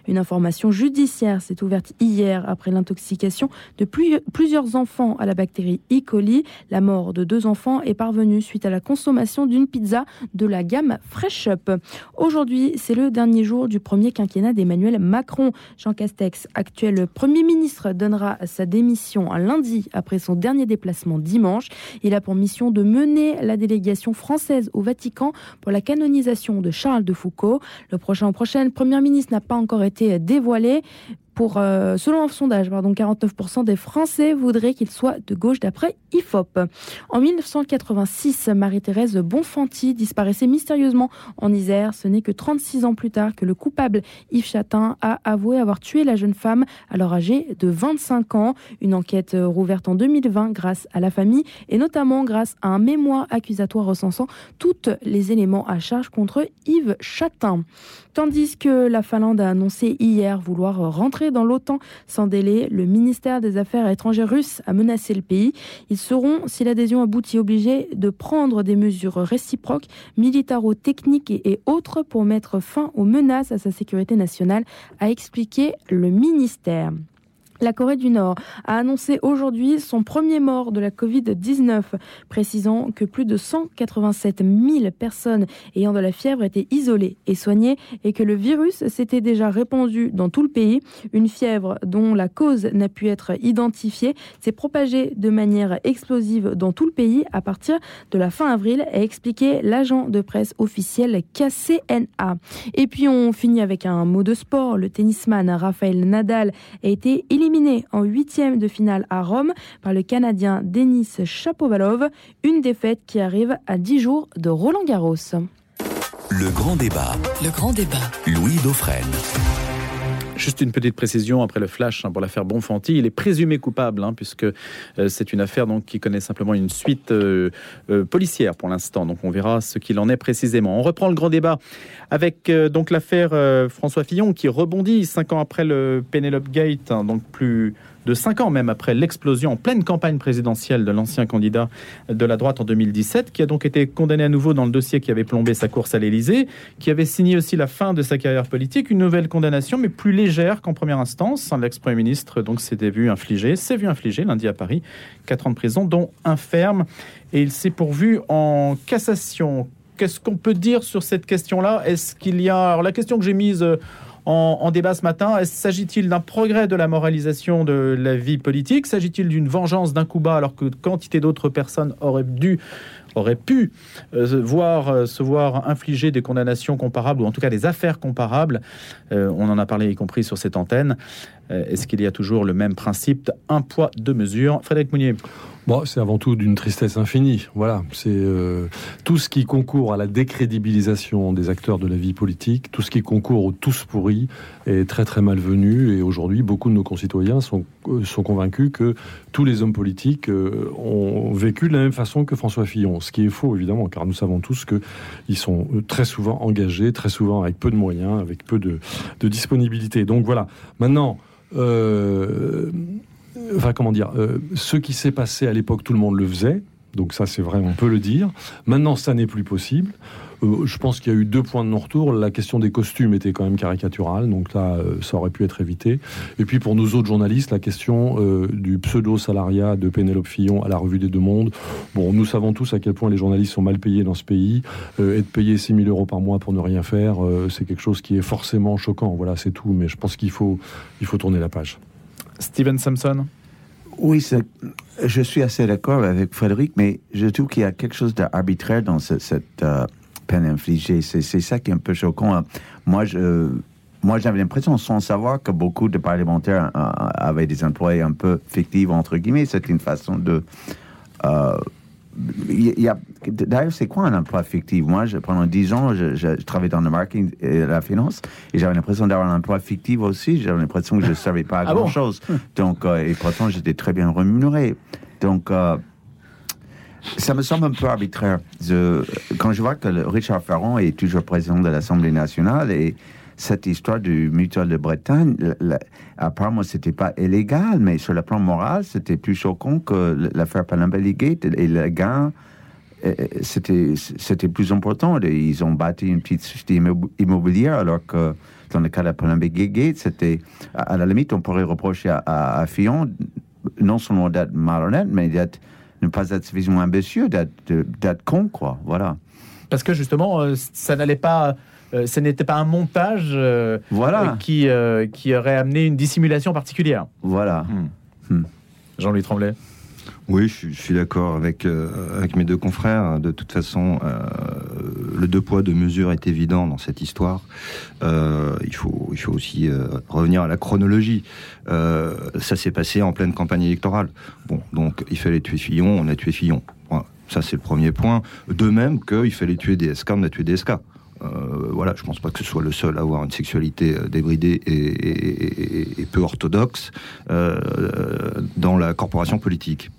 une information judiciaire s'est ouverte hier après l'intoxication de plusieurs enfants à la bactérie E. coli. La mort de deux enfants est parvenue suite à la consommation d'une pizza de la gamme Fresh Up. Aujourd'hui, c'est le dernier jour du premier quinquennat d'Emmanuel Macron. Jean Castex, actuel Premier ministre, donnera sa démission un lundi après son dernier déplacement dimanche. Il a pour mission de mener la délégation française au Vatican pour la canonisation de Charles de Foucault. Le prochain prochaine Premier ministre n'a pas encore été dévoilé. Euh, selon un sondage, pardon, 49% des Français voudraient qu'il soit de gauche d'après IFOP. En 1986, Marie-Thérèse Bonfanti disparaissait mystérieusement en Isère. Ce n'est que 36 ans plus tard que le coupable Yves Chatin a avoué avoir tué la jeune femme alors âgée de 25 ans. Une enquête rouverte en 2020 grâce à la famille et notamment grâce à un mémoire accusatoire recensant tous les éléments à charge contre Yves Chatin. Tandis que la Finlande a annoncé hier vouloir rentrer dans l'OTAN sans délai, le ministère des Affaires étrangères russe a menacé le pays. Ils seront, si l'adhésion aboutit, obligés de prendre des mesures réciproques, militaro-techniques et autres pour mettre fin aux menaces à sa sécurité nationale, a expliqué le ministère. La Corée du Nord a annoncé aujourd'hui son premier mort de la Covid-19, précisant que plus de 187 000 personnes ayant de la fièvre étaient isolées et soignées et que le virus s'était déjà répandu dans tout le pays. Une fièvre dont la cause n'a pu être identifiée s'est propagée de manière explosive dans tout le pays à partir de la fin avril, a expliqué l'agent de presse officiel KCNA. Et puis on finit avec un mot de sport. Le tennisman Rafael Nadal a été éliminé éliminé en huitième de finale à Rome par le Canadien Denis Chapovalov, une défaite qui arrive à 10 jours de Roland Garros. Le grand débat. Le grand débat. Louis Dauphren. Juste une petite précision après le flash hein, pour l'affaire Bonfanti. Il est présumé coupable hein, puisque euh, c'est une affaire donc qui connaît simplement une suite euh, euh, policière pour l'instant. Donc on verra ce qu'il en est précisément. On reprend le grand débat avec donc l'affaire François Fillon qui rebondit cinq ans après le Penelope Gate, hein, donc plus de cinq ans même après l'explosion en pleine campagne présidentielle de l'ancien candidat de la droite en 2017, qui a donc été condamné à nouveau dans le dossier qui avait plombé sa course à l'Élysée, qui avait signé aussi la fin de sa carrière politique, une nouvelle condamnation, mais plus légère qu'en première instance. L'ex-premier ministre donc s'était vu infliger, s'est vu infliger lundi à Paris, quatre ans de prison, dont un ferme, et il s'est pourvu en cassation. Qu'est-ce qu'on peut dire sur cette question-là? Est-ce qu'il y a alors la question que j'ai mise en, débat ce matin. S'agit-il d'un progrès de la moralisation de la vie politique? S'agit-il d'une vengeance d'un coup bas alors que quantité d'autres personnes auraient pu euh, voir, euh, se voir infliger des condamnations comparables, ou en tout cas des affaires comparables? Euh, on en a parlé y compris sur cette antenne. Est-ce qu'il y a toujours le même principe, un poids, deux mesures Frédéric Mounier Bon, c'est avant tout d'une tristesse infinie. Voilà, c'est euh, tout ce qui concourt à la décrédibilisation des acteurs de la vie politique, tout ce qui concourt au tous pourris est très très malvenu. Et aujourd'hui, beaucoup de nos concitoyens sont, euh, sont convaincus que tous les hommes politiques euh, ont vécu de la même façon que François Fillon. Ce qui est faux, évidemment, car nous savons tous qu'ils sont très souvent engagés, très souvent avec peu de moyens, avec peu de, de disponibilité. Donc voilà. Maintenant. Euh, enfin comment dire, euh, ce qui s'est passé à l'époque, tout le monde le faisait. Donc ça, c'est vrai, on peut le dire. Maintenant, ça n'est plus possible. Euh, je pense qu'il y a eu deux points de non-retour. La question des costumes était quand même caricaturale, donc là, euh, ça aurait pu être évité. Et puis pour nous autres journalistes, la question du pseudo-salariat de Pénélope Fillon à la Revue des Deux Mondes. Bon, nous savons tous à quel point les journalistes sont mal payés dans ce pays. être payé 6 000 euros par mois pour ne rien faire, c'est quelque chose qui est forcément choquant. Voilà, c'est tout. Mais je pense qu'il faut, il faut tourner la page. Steven Sampson Oui, je suis assez d'accord avec Frédéric, mais je trouve qu'il y a quelque chose d'arbitraire dans ce- cette euh, peine infligée. C'est ça qui est un peu choquant. hein. Moi, j'avais l'impression, sans savoir, que beaucoup de parlementaires euh, avaient des employés un peu fictifs, entre guillemets. C'est une façon de... euh, il y a, d'ailleurs, c'est quoi un emploi fictif? Moi, je, pendant 10 ans, je, je, je travaillais dans le marketing et la finance, et j'avais l'impression d'avoir un emploi fictif aussi. J'avais l'impression que je ne savais pas Ah bon? grand-chose. Donc, euh, et pourtant, j'étais très bien rémunéré. Donc, euh, ça me semble un peu arbitraire. Je- quand je vois que Richard Ferrand est toujours président de l'Assemblée nationale et cette histoire du mutuel de Bretagne, apparemment, c'était pas illégal, mais sur le plan moral, c'était plus choquant que l'affaire Panama Gate et le gain. euh, C'était, c'était plus important. Ils ont bâti une petite société immo- immobilière, alors que dans le cas de Panama Gate, c'était, à, la limite, on pourrait reprocher à, à, Fillon non seulement d'être malhonnête, mais d'être, ne pas être suffisamment ambitieux, d'être con, quoi. Voilà. Parce que justement, euh, ça n'allait pas. Euh, ce n'était pas un montage euh, Voilà. euh, qui, euh, qui aurait amené une dissimulation particulière. Voilà. Jean-Louis Tremblay. Oui, je, suis- je suis d'accord avec, euh, avec mes deux confrères. De toute façon, euh, le deux poids, deux mesures est évident dans cette histoire. Euh, il, faut, il faut aussi euh, revenir à la chronologie. Euh, ça s'est passé en pleine campagne électorale. Bon, donc il fallait tuer Fillon, on a tué Fillon. Voilà. Ça, c'est le premier point. De même qu'il fallait tuer DSK, on a tué DSK. Euh, voilà, je pense pas que ce soit le seul à avoir une sexualité euh, débridée et, peu orthodoxe euh, dans la corporation politique.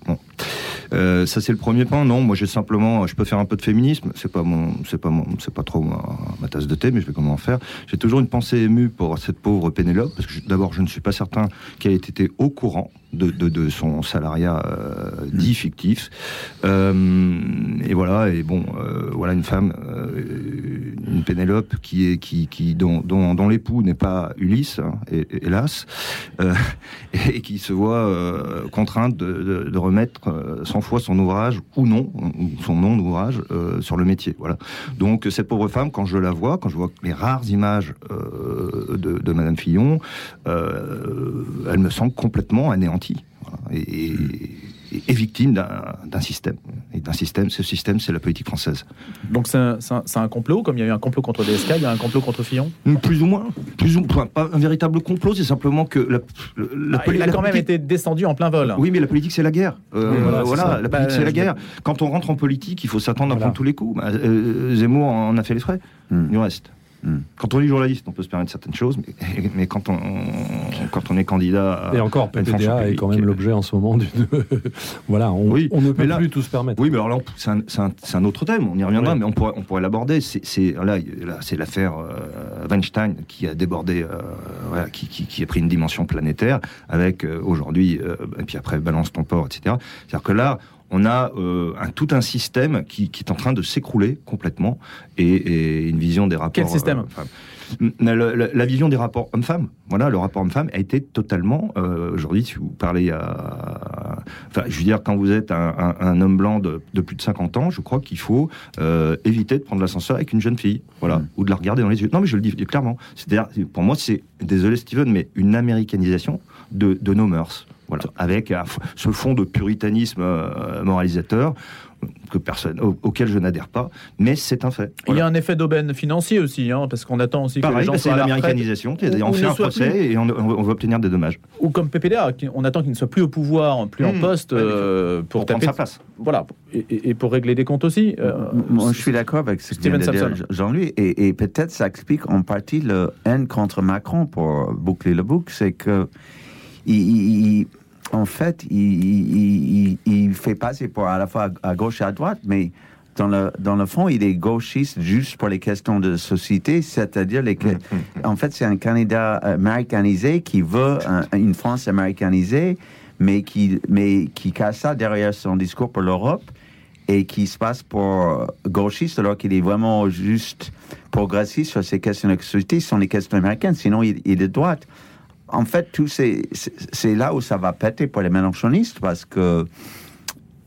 Euh, ça c'est le premier point. Non, moi j'ai simplement, je peux faire un peu de féminisme. C'est pas mon, c'est pas mon, c'est pas trop ma, tasse de thé, mais je vais comment en faire. J'ai toujours une pensée émue pour cette pauvre Pénélope, parce que d'abord je ne suis pas certain qu'elle ait été au courant de, de, de son salariat euh, dit fictif. Euh, et voilà, et bon, euh, voilà une femme, une Pénélope qui est qui, qui dont, dont, dont l'époux n'est pas Ulysse, hein, hé- hélas, et qui se voit contrainte de, remettre euh, 100 fois son ouvrage ou non, ou son non ouvrage euh, sur le métier. Voilà. Donc cette pauvre femme, quand je la vois, quand je vois les rares images de, Madame Fillon, elle me semble complètement anéantie voilà, et, et- et victime d'un système. Et d'un système, ce système, c'est la politique française. Donc c'est un, complot, comme il y a eu un complot contre DSK, il y a un complot contre Fillon? Plus ou moins, plus ou moins, pas un véritable complot, c'est simplement que la, la, Ah, il a quand même été descendu en plein vol. Oui, mais la politique, c'est la guerre. Euh, voilà, la Bah, politique, c'est la je- guerre. Quand on rentre en politique, il faut s'attendre à prendre tous les coups. Bah, euh, Zemmour en a fait les frais. Hmm. Du reste. Hmm. Quand on est journaliste, on peut se permettre certaines choses, mais, mais quand, on, quand on est candidat. à- Et encore, PPDA est quand même publique, l'objet en ce moment d'une. voilà, on, Oui, on ne peut là- plus tout se permettre. Oui, mais alors là, c'est un, autre thème, on y reviendra, mais on pourrait, on pourrait l'aborder. C'est là, là, c'est l'affaire euh, Weinstein qui a débordé, euh, voilà, qui, qui- qui a pris une dimension planétaire, avec euh, aujourd'hui, euh, et puis après, balance ton port, etc. C'est-à-dire que là, on a euh, un, tout un système qui, qui est en train de s'écrouler complètement, et, et une vision des rapports. Quel système euh, femmes. la, la- la vision des rapports hommes-femmes, voilà, le rapport homme-femme a été totalement, euh, aujourd'hui, si vous parlez à, enfin, je veux dire, quand vous êtes un, un- un homme blanc de, de plus de 50 ans, je crois qu'il faut euh, éviter de prendre l'ascenseur avec une jeune fille, voilà, Mm. ou de la regarder dans les yeux. Non, mais je le dis clairement. C'est-à-dire, pour moi, c'est, désolé Steven, mais une américanisation de, de nos mœurs. Voilà, avec euh, ce fond de puritanisme euh, moralisateur que personne, au- auquel je n'adhère pas, mais c'est un fait. Il y a un effet d'aubaine financier aussi, hein, parce qu'on attend aussi que les Pareil, gens bah, c'est soient retraite. l'américanisation. On fait un procès plus. et on, on- va obtenir des dommages. Ou comme PPDA, on attend qu'il ne soit plus au pouvoir, plus en Mmh. poste, euh, pour, Pour prendre taper. sa place. Voilà, et, pour régler des comptes aussi. euh, Moi, je suis d'accord avec ce que vient. Jean-Louis. Et, et peut-être ça explique en partie le haine contre Macron pour boucler le bouc. C'est que, il, en fait, il, fait passer pour à la fois à gauche et à droite, mais dans le, dans le fond, il est gauchiste juste pour les questions de société, c'est-à-dire les. En fait, c'est un candidat américanisé qui veut un- une France américanisée, mais qui, mais qui cache ça derrière son discours pour l'Europe et qui se passe pour gauchiste alors qu'il est vraiment juste progressiste sur ces questions de société, ce sont les questions américaines, sinon il, il est de droite. En fait, tout c'est c'est là où ça va péter pour les mélanchonistes parce que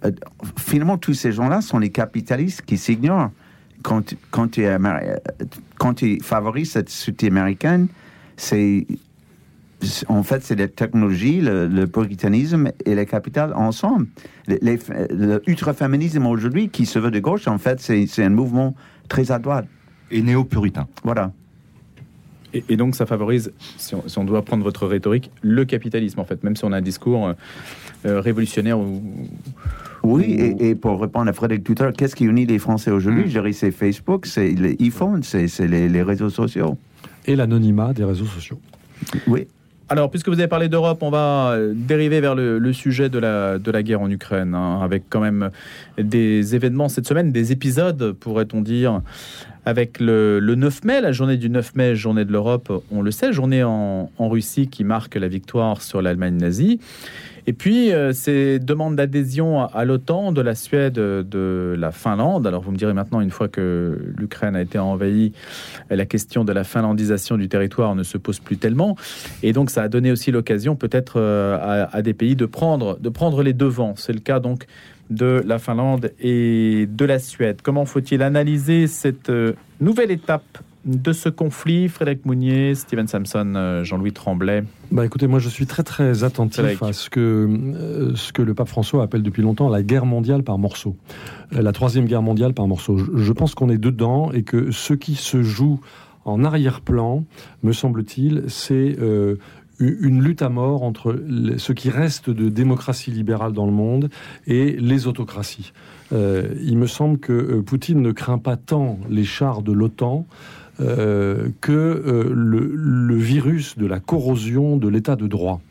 euh, finalement tous ces gens-là sont les capitalistes qui s'ignorent quand tu quand tu favorises cette société américaine, c'est en fait, c'est la technologie, le, le puritanisme et le capital ensemble. Les, les- le ultraféminisme aujourd'hui, qui se veut de gauche, en fait, c'est c'est un mouvement très à droite. Et néo-puritain. Voilà. Et, et donc ça favorise, si on, si on doit prendre votre rhétorique, le capitalisme en fait, même si on a un discours euh, euh, révolutionnaire ou Oui, et, et pour répondre à Frédéric tout à l'heure, qu'est-ce qui unit les Français aujourd'hui? Dirais c'est Facebook, c'est les iPhones, c'est les, les réseaux sociaux. Et l'anonymat des réseaux sociaux. Oui. Alors, puisque vous avez parlé d'Europe, on va euh, dériver vers le, le sujet de la, de la guerre en Ukraine, hein, avec quand même des événements cette semaine, des épisodes, pourrait-on dire, avec le, le 9 mai, la journée du 9 mai, journée de l'Europe, on le sait, journée en, Russie qui marque la victoire sur l'Allemagne nazie. Et puis, euh, ces demandes d'adhésion à, l'OTAN de la Suède, de la Finlande. Alors, vous me direz maintenant, une fois que l'Ukraine a été envahie, la question de la finlandisation du territoire ne se pose plus tellement. Et donc, ça a donné aussi l'occasion, peut-être, euh, à, à des pays de prendre, de prendre les devants. C'est le cas, donc, de la Finlande et de la Suède. Comment faut-il analyser cette euh, nouvelle étape de ce conflit? Frédéric Mounier, Steven Samson, euh, Jean-Louis Tremblay. Bah écoutez, moi je suis très très attentif Frédéric. à ce que, euh, ce que le pape François appelle depuis longtemps la guerre mondiale par morceaux. La troisième guerre mondiale par morceaux. Je, pense qu'on est dedans et que ce qui se joue en arrière-plan, me semble-t-il, c'est euh, une lutte à mort entre ce qui reste de démocratie libérale dans le monde et les autocraties. Euh, il me semble que euh, Poutine ne craint pas tant les chars de l'OTAN euh, que le, le virus de la corrosion de l'état de droit.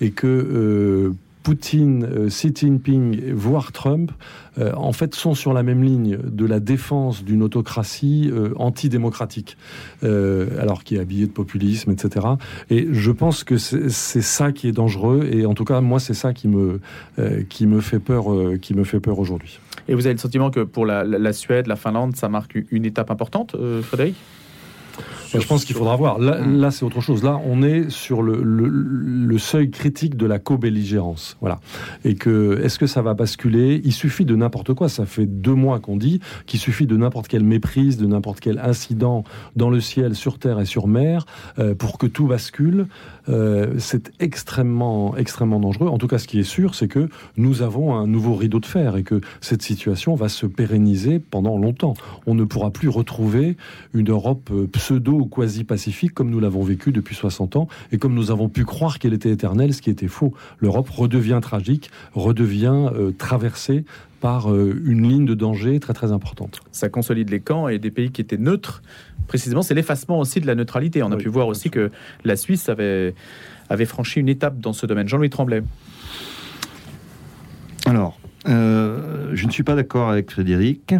Et que Poutine, euh, Xi Jinping, voire Trump, euh, en fait, sont sur la même ligne de la défense d'une autocratie euh, antidémocratique, alors qui est habillée de populisme, etc. Et je pense que c'est ça qui est dangereux. Et en tout cas, moi, c'est ça qui me qui me fait peur, peur aujourd'hui. Et vous avez le sentiment que pour la, la- Suède, la Finlande, ça marque une étape importante, Frédéric? Je pense qu'il faudra voir. Là, Hmm. là c'est autre chose. Là, on est sur le, le- le seuil critique de la co-belligérance. Voilà. Et que, est-ce que ça va basculer? Il suffit de n'importe quoi. Ça fait deux mois qu'on dit qu'il suffit de n'importe quelle méprise, de n'importe quel incident dans le ciel, sur terre et sur mer, euh, pour que tout bascule. Euh, c'est extrêmement, extrêmement dangereux. En tout cas, ce qui est sûr, c'est que nous avons un nouveau rideau de fer et que cette situation va se pérenniser pendant longtemps. On ne pourra plus retrouver une Europe euh, pseudo ou quasi-pacifique comme nous l'avons vécu depuis 60 ans et comme nous avons pu croire qu'elle était éternelle, ce qui était faux. L'Europe redevient tragique, redevient euh, traversée par euh, une ligne de danger très très importante. Ça consolide les camps et des pays qui étaient neutres. Précisément, c'est l'effacement aussi de la neutralité. On a Oui, pu voir aussi que la Suisse avait, avait franchi une étape dans ce domaine. Jean-Louis Tremblay. Alors, euh, je ne suis pas d'accord avec Frédéric.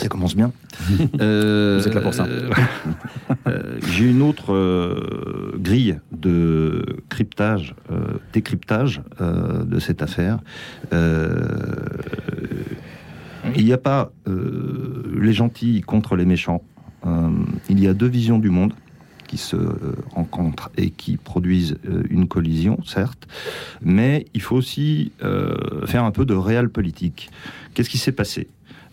Ça commence bien. Euh, Vous êtes là pour ça. euh, J'ai une autre euh, grille de cryptage, décryptage de cette affaire. Il n'y a pas les gentils contre les méchants. Il y a deux visions du monde qui se rencontrent et qui produisent une collision, certes, mais il faut aussi faire un peu de réel politique. Qu'est-ce qui s'est passé?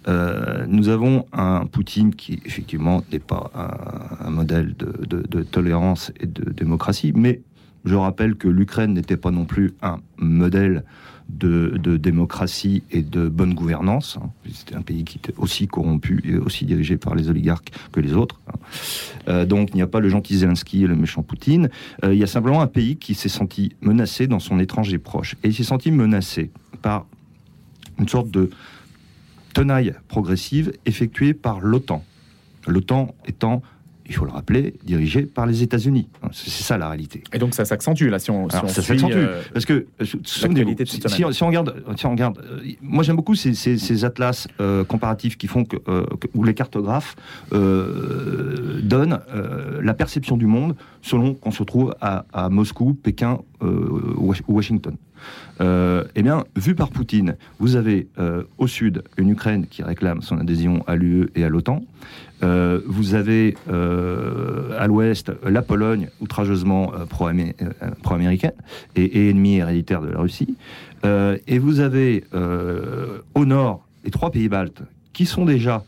Euh, Nous avons un Poutine qui, effectivement, n'est pas un, modèle de, tolérance et de démocratie, mais je rappelle que l'Ukraine n'était pas non plus un modèle de, de démocratie et de bonne gouvernance. hein. C'était un pays qui était aussi corrompu et aussi dirigé par les oligarques que les autres. hein. Euh, donc il n'y a pas le gentil Zelensky et le méchant Poutine. Euh, il y a simplement un pays qui s'est senti menacé dans son étranger proche. Et il s'est senti menacé par une sorte de tenaille progressive effectuée par l'OTAN. L'OTAN étant, il faut le rappeler, dirigée par les États-Unis. C'est ça la réalité. Et donc ça s'accentue là si on, si Alors, on ça s'accentue. euh, Parce que, souvenez-vous, si, on, regarde, si on regarde euh, moi j'aime beaucoup ces, ces- ces atlas euh, comparatifs qui font que, que- où les cartographes donnent la perception du monde selon qu'on se trouve à, à Moscou, Pékin ou Washington. Euh, eh bien, vu par Poutine, vous avez euh, au sud une Ukraine qui réclame son adhésion à l'UE et à l'OTAN. Euh, vous avez à l'ouest la Pologne, outrageusement pro-amé- pro-américaine et, et ennemie héréditaire de la Russie. Et vous avez au nord les trois pays baltes qui sont déjà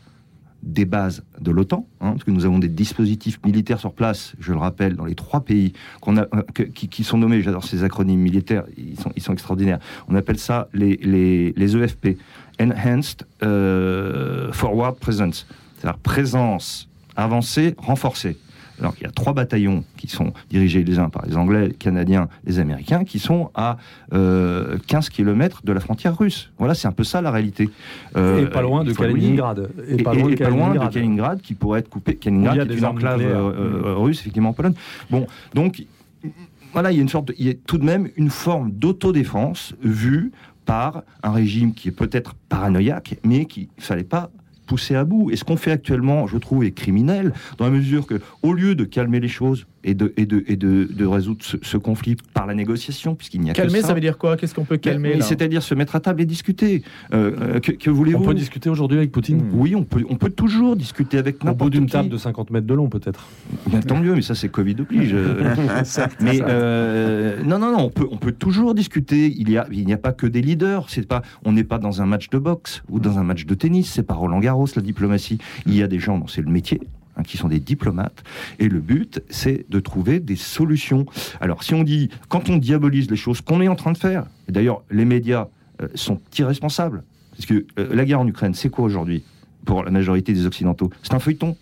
des bases de l'OTAN, hein, parce que nous avons des dispositifs militaires sur place, je le rappelle, dans les trois pays a, euh, qui sont nommés, j'adore ces acronymes militaires, ils sont, ils sont extraordinaires. On appelle ça les, les, les EFP, Enhanced euh, Forward Presence, c'est-à-dire présence avancée, renforcée. Alors il y a trois bataillons qui sont dirigés les uns par les Anglais, les Canadiens, les Américains, qui sont à euh, 15 km de la frontière russe. Voilà, c'est un peu ça la réalité. Euh, et pas loin de. Kaliningrad. Et, pas loin de Kaliningrad, qui pourrait être coupé. Kaliningrad, qui est une enclave euh, euh, russe, effectivement, en Pologne. Bon, donc, voilà, il y a une sorte, de- il y a tout de même une forme d'autodéfense vue par un régime qui est peut-être paranoïaque, mais qu'il ne fallait pas pousser à bout. Et ce qu'on fait actuellement, je trouve, est criminel, dans la mesure que, au lieu de calmer les choses et de, et de, et de, de résoudre ce, ce conflit par la négociation, puisqu'il n'y a Calmer, que ça, ça veut dire quoi? Qu'est-ce qu'on peut calmer c'est-à-dire se mettre à table et discuter. Euh, euh, que, que voulez-vous? On peut discuter aujourd'hui avec Poutine? Hmm. Oui, on peut, on peut toujours discuter avec Au bout n'importe d'une qui. table de 50 mètres de long, peut-être. Bien, tant mieux, mais ça c'est Covid oblige. euh. mais euh, non, non, non, on peut, on peut toujours discuter. Il y a, il n'y a pas que des leaders. C'est pas, on n'est pas dans un match de boxe ou dans un match de tennis. C'est pas Roland Garros la diplomatie. Il y a des gens dont c'est le métier. Hein, qui sont des diplomates et le but c'est de trouver des solutions. Alors si on dit quand on diabolise les choses qu'on est en train de faire, et d'ailleurs les médias euh, sont irresponsables parce que euh, la guerre en Ukraine c'est quoi aujourd'hui pour la majorité des occidentaux? C'est un feuilleton.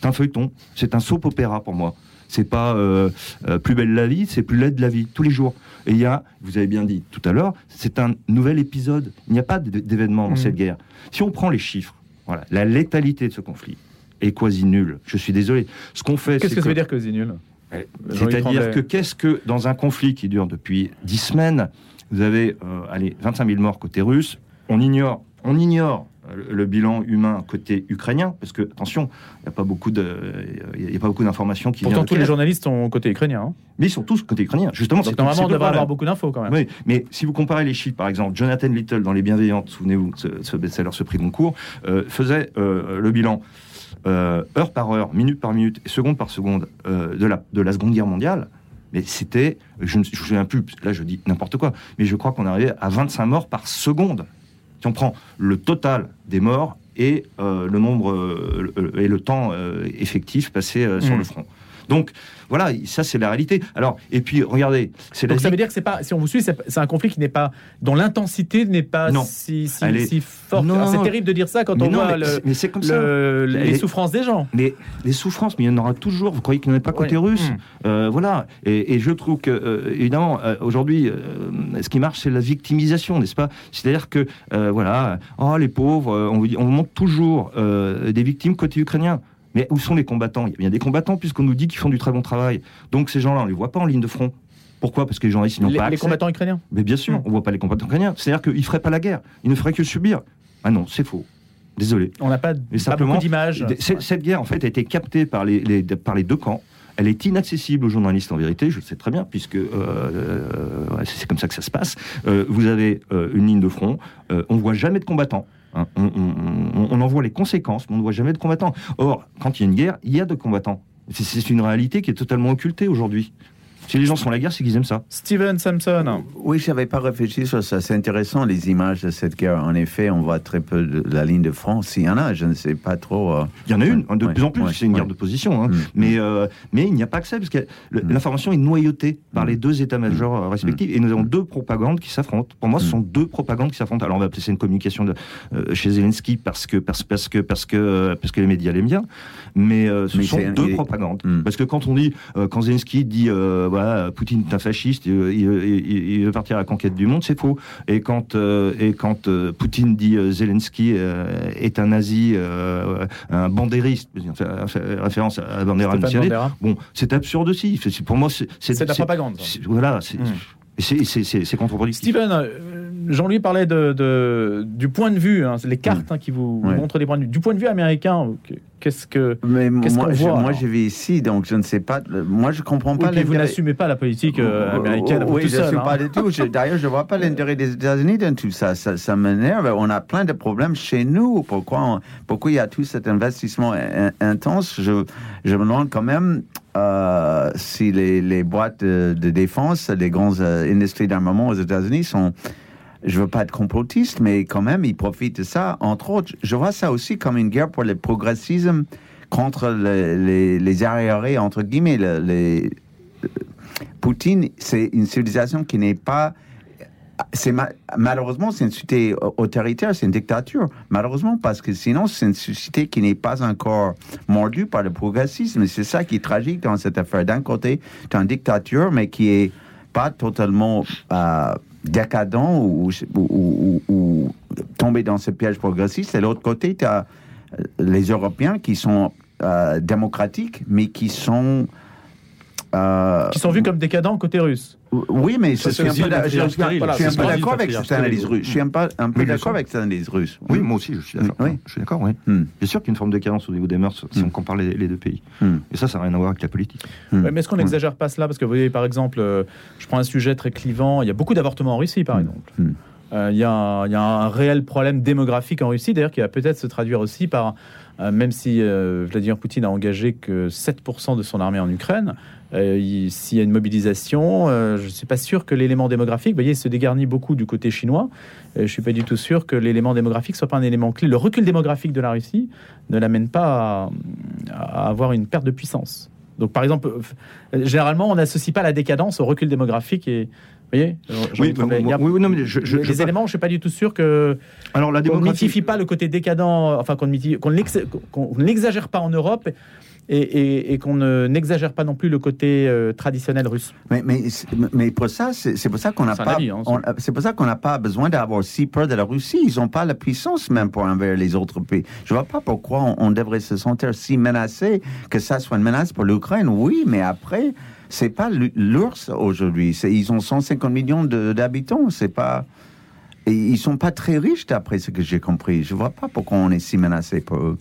C'est un feuilleton. C'est un soap opéra pour moi. C'est pas euh, euh, plus belle la vie, c'est plus laide la vie tous les jours. Et il y a, vous avez bien dit tout à l'heure, c'est un nouvel épisode. Il n'y a pas d'événement dans Mhm. cette guerre. Si on prend les chiffres, voilà, la létalité de ce conflit est quasi nulle. Je suis désolé. Ce qu'on fait, Qu'est-ce que ça veut dire c'est nul? Eh, C'est-à-dire que qu'est-ce que dans un conflit qui dure depuis dix semaines, vous avez euh, allez 25 000 morts côté russe, on ignore, on ignore euh, le bilan humain côté ukrainien parce que attention, il n'y a pas beaucoup de, il y a pas beaucoup d'informations qui Pourtant, viennent de tous les journalistes sont côté ukrainien. hein. mais ils sont tous côté ukrainien. Justement, Donc, normalement, on devrait avoir beaucoup d'infos quand même. Oui, mais si vous comparez les chiffres, par exemple, Jonathan Little dans Les Bienveillantes, souvenez-vous, ce, ce best-seller, ce prix Goncourt, euh, faisait euh, le bilan euh, heure par heure, minute par minute et seconde par seconde euh, de, la, de la Seconde Guerre mondiale. Mais c'était, je ne je me souviens plus, là je dis n'importe quoi, mais je crois qu'on arrivait à 25 morts par seconde. Si on prend le total des morts et euh, le nombre et le temps effectif passé sur Mm. le front. Donc voilà, ça c'est la réalité. Alors et puis regardez, c'est la Donc ça vie- veut dire que c'est pas, si on vous suit, c'est un conflit qui n'est pas, dont l'intensité n'est pas Non. si, si, Elle est- si forte. Alors, C'est terrible de dire ça quand Mais on non, voit mais le- c'est- mais c'est comme ça. le- les souffrances des gens. Mais les souffrances, mais il y en aura toujours. Vous croyez qu'il n'y en a pas côté russe Mm. Euh, Voilà. Et, et je trouve que, euh, évidemment, euh, aujourd'hui, ce qui marche, c'est la victimisation, n'est-ce pas? C'est-à-dire que, voilà, oh, les pauvres, on vous, on vous montre toujours des victimes côté ukrainien. Mais où sont les combattants? Il y a bien des combattants, puisqu'on nous dit qu'ils font du très bon travail. Donc ces gens-là, on les voit pas en ligne de front. Pourquoi? Parce que les journalistes n'ont Les, pas les accès. combattants ukrainiens? Mais bien sûr, Mm. on voit pas les combattants ukrainiens. C'est-à-dire qu'ils ne feraient pas la guerre. Ils ne feraient que subir. Ah non, c'est faux. Désolé. On n'a pas, Mais simplement, d'images. Cette guerre, en fait, a été captée par les, les- par les deux camps. Elle est inaccessible aux journalistes, en vérité, je le sais très bien, puisque euh, euh, c'est comme ça que ça se passe. Euh, vous avez une ligne de front, on ne voit jamais de combattants. Hein. On, on- en voit les conséquences, mais on ne voit jamais de combattants. Or, quand il y a une guerre, il y a de combattants. C'est une réalité qui est totalement occultée aujourd'hui. Si les gens sont à la guerre, c'est qu'ils aiment ça. Steven Sampson. Oui, je n'avais pas réfléchi sur ça. C'est intéressant, les images de cette guerre. En effet, on voit très peu de la ligne de front. S'il y en a, je ne sais pas trop. euh, Il y en a une, de Ouais, plus en plus, ouais, c'est une guerre de position. hein. Mm. Mais, euh, mais il n'y a pas que ça, parce que Mm. l'information est noyautée par Mm. les deux états-majors euh, respectifs. Et nous avons deux propagandes qui s'affrontent. Pour moi, ce Mm. sont deux propagandes qui s'affrontent. Alors, on va appeler ça une communication de, euh, chez Zelensky parce que, parce, parce, que, parce, que, parce que les médias l'aiment bien. Mais euh, ce Mais sont deux propagandes. Mm. Parce que quand on dit, euh, quand Zelensky dit, euh, voilà, Poutine est un fasciste, il, il- il- il veut partir à la conquête du monde, c'est faux. Et quand, euh, et quand euh, Poutine dit euh, Zelensky est un nazi, un bandériste, référence à la bandera nationale, bon, c'est absurde aussi. Pour moi, c'est C'est de la propagande. Voilà, c'est Mm. c'est contre-productif. Steven, Jean-Louis parlait de, du point de vue, hein, les cartes hein, qui vous montrent des points de vue. Du point de vue américain, qu'est-ce que Mais moi, voit, moi je vis ici, donc je ne sais pas. Moi, je comprends pas. Oui, vous n'assumez pas la politique euh, américaine. Oui, je ne pas du tout. D'ailleurs, je ne vois pas l'intérêt des États-Unis dans tout ça. Ça, m'énerve. On a plein de problèmes chez nous. Pourquoi, pourquoi il y a tout cet investissement intense? Je, je me demande quand même euh, si les, les, boîtes de, défense, les grandes euh, industries d'armement aux États-Unis sont, je veux pas être complotiste, mais quand même, ils profitent de ça. Entre autres, je vois ça aussi comme une guerre pour le progressisme contre les, arriérés, entre guillemets. Les, Poutine, c'est une civilisation qui n'est pas c'est malheureusement c'est une société autoritaire, c'est une dictature. Malheureusement parce que sinon c'est une société qui n'est pas encore mordue par le progressisme. C'est ça qui est tragique dans cette affaire. D'un côté, tu as une dictature, mais qui est pas totalement euh, décadent ou, ou, tombé dans ce piège progressiste. Et de l'autre côté, tu as les Européens qui sont euh, démocratiques, mais qui sont qui sont vus comme décadents côté russe. Oui, mais je suis un peu d'accord avec cette analyse russe. Je suis un peu d'accord avec cette analyse russe. Oui, moi aussi, je suis d'accord. Oui. Je suis d'accord, oui. Hmm. Bien sûr qu'il y a une forme de carence au niveau des mœurs si hmm. on compare les, deux pays. Hmm. Et ça, ça n'a rien à voir avec la politique. mais est-ce qu'on n'exagère pas cela? Parce que vous voyez, par exemple, euh, je prends un sujet très clivant. Il y a beaucoup d'avortements en Russie, par exemple. Euh, il y, a un réel problème démographique en Russie, d'ailleurs, qui va peut-être se traduire aussi par, euh, même si Vladimir Poutine a engagé que 7% de son armée en Ukraine, euh, s'il y a une mobilisation, euh, je ne suis pas sûr que l'élément démographique, vous voyez, se dégarnit beaucoup du côté chinois. Euh, je ne suis pas du tout sûr que l'élément démographique soit pas un élément clé. Le recul démographique de la Russie ne l'amène pas à, avoir une perte de puissance. Donc, par exemple, généralement, on n'associe pas la décadence au recul démographique et, vous voyez oui, oui, non, mais je, les éléments, je ne suis pas du tout sûr que. Alors, la démographie. ne pas le côté décadent, enfin, qu'on n'exagère pas en Europe et, qu'on n'exagère pas non plus le côté euh, traditionnel russe. Mais, mais, mais pour ça, c'est pour ça qu'on n'a pas, hein, c'est pour ça qu'on n'a pas besoin d'avoir si peur de la Russie. Ils n'ont pas la puissance même pour envers les autres pays. Je vois pas pourquoi on, devrait se sentir si menacé que ça soit une menace pour l'Ukraine. Oui, mais après, c'est pas l'URSS aujourd'hui. Ils ont 150 millions d'habitants. C'est pas et ils sont pas très riches d'après ce que j'ai compris. Je vois pas pourquoi on est si menacé pour eux.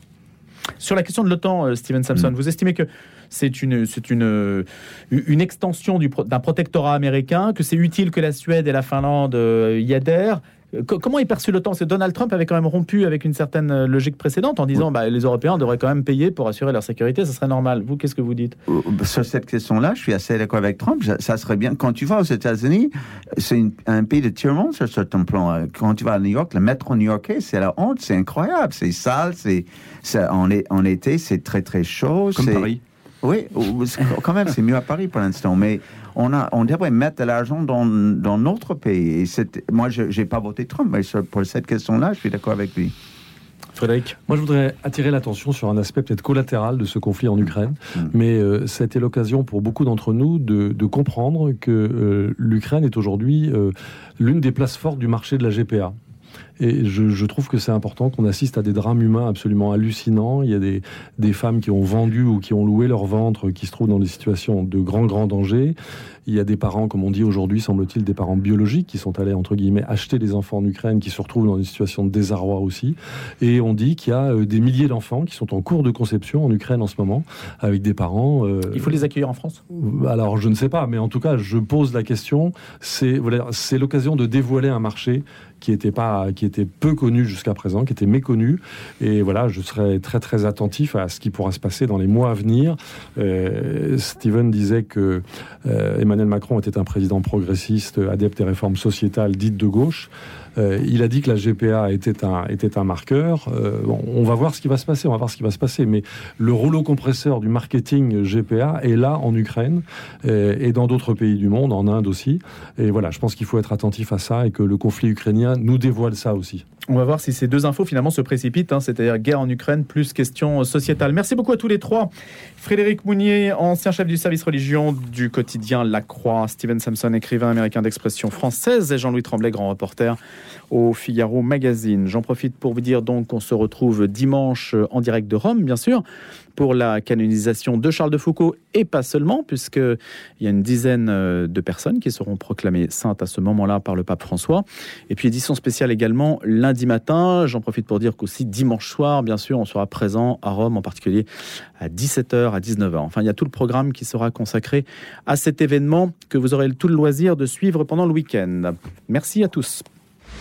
Sur la question de l'OTAN, euh, Steven Samson, mm. vous estimez que c'est une, c'est une, euh, une extension d'un protectorat américain, que c'est utile que la Suède et la Finlande euh, y adhèrent? Comment est perçu l'OTAN C'est Donald Trump avait quand même rompu avec une certaine euh, logique précédente en disant bah, les Européens devraient quand même payer pour assurer leur sécurité, ça serait normal. Vous, qu'est-ce que vous dites? Euh, Sur cette question-là, je suis assez d'accord avec Trump. Ça serait bien. Quand tu vas aux États-Unis, c'est un pays de tirement sur certains plans. Quand tu vas à New York, le métro new-yorkais, c'est la honte, c'est incroyable, c'est sale, c'est, en, en été, c'est très très chaud. Comme Paris. Oui, quand même, c'est mieux à Paris pour l'instant. Mais on, a, on devrait mettre de l'argent dans, dans, notre pays. Et moi, je n'ai pas voté Trump, mais pour cette question-là, je suis d'accord avec lui. Frédéric Moi, je voudrais attirer l'attention sur un aspect peut-être collatéral de ce conflit en Ukraine. Mm. Mais euh, ça a été l'occasion pour beaucoup d'entre nous de, de, comprendre que euh, l'Ukraine est aujourd'hui euh, l'une des places fortes du marché de la GPA. Et je, trouve que c'est important qu'on assiste à des drames humains absolument hallucinants. Il y a des, des, femmes qui ont vendu ou qui ont loué leur ventre, qui se trouvent dans des situations de grand, grand danger. Il y a des parents, comme on dit aujourd'hui, semble-t-il, des parents biologiques qui sont allés, entre guillemets, acheter des enfants en Ukraine, qui se retrouvent dans des situations de désarroi aussi. Et on dit qu'il y a euh, des milliers d'enfants qui sont en cours de conception en Ukraine en ce moment, avec des parents. Euh, Il faut les accueillir en France? Alors, je ne sais pas, mais en tout cas, je pose la question. C'est voilà, l'occasion de dévoiler un marché qui était pas, qui était peu connu jusqu'à présent, qui était méconnu. Et voilà, je serai très très attentif à ce qui pourra se passer dans les mois à venir. Euh, Steven disait que euh, Emmanuel Macron était un président progressiste, adepte des réformes sociétales dites de gauche. Euh, il a dit que la GPA était un, était un marqueur. Euh, on va voir ce qui va se passer, on va voir ce qui va se passer. Mais le rouleau compresseur du marketing GPA est là en Ukraine et dans d'autres pays du monde, en Inde aussi. Et voilà, je pense qu'il faut être attentif à ça et que le conflit ukrainien nous dévoile ça aussi. On va voir si ces deux infos finalement se précipitent, hein, c'est-à-dire guerre en Ukraine plus question sociétale. Merci beaucoup à tous les trois. Frédéric Mounier, ancien chef du service religion du quotidien La Croix, Steven Samson, écrivain américain d'expression française, et Jean-Louis Tremblay, grand reporter au Figaro Magazine. J'en profite pour vous dire donc qu'on se retrouve dimanche en direct de Rome, bien sûr, pour la canonisation de Charles de Foucault et pas seulement, puisqu'il y a une dizaine euh, de personnes qui seront proclamées saintes à ce moment-là par le pape François. Et puis édition spéciale également lundi matin. J'en profite pour dire qu'aussi dimanche soir, bien sûr, on sera présent à Rome, en particulier à 17h, à 19h. Enfin, il y a tout le programme qui sera consacré à cet événement que vous aurez tout le loisir de suivre pendant le week-end. Merci à tous.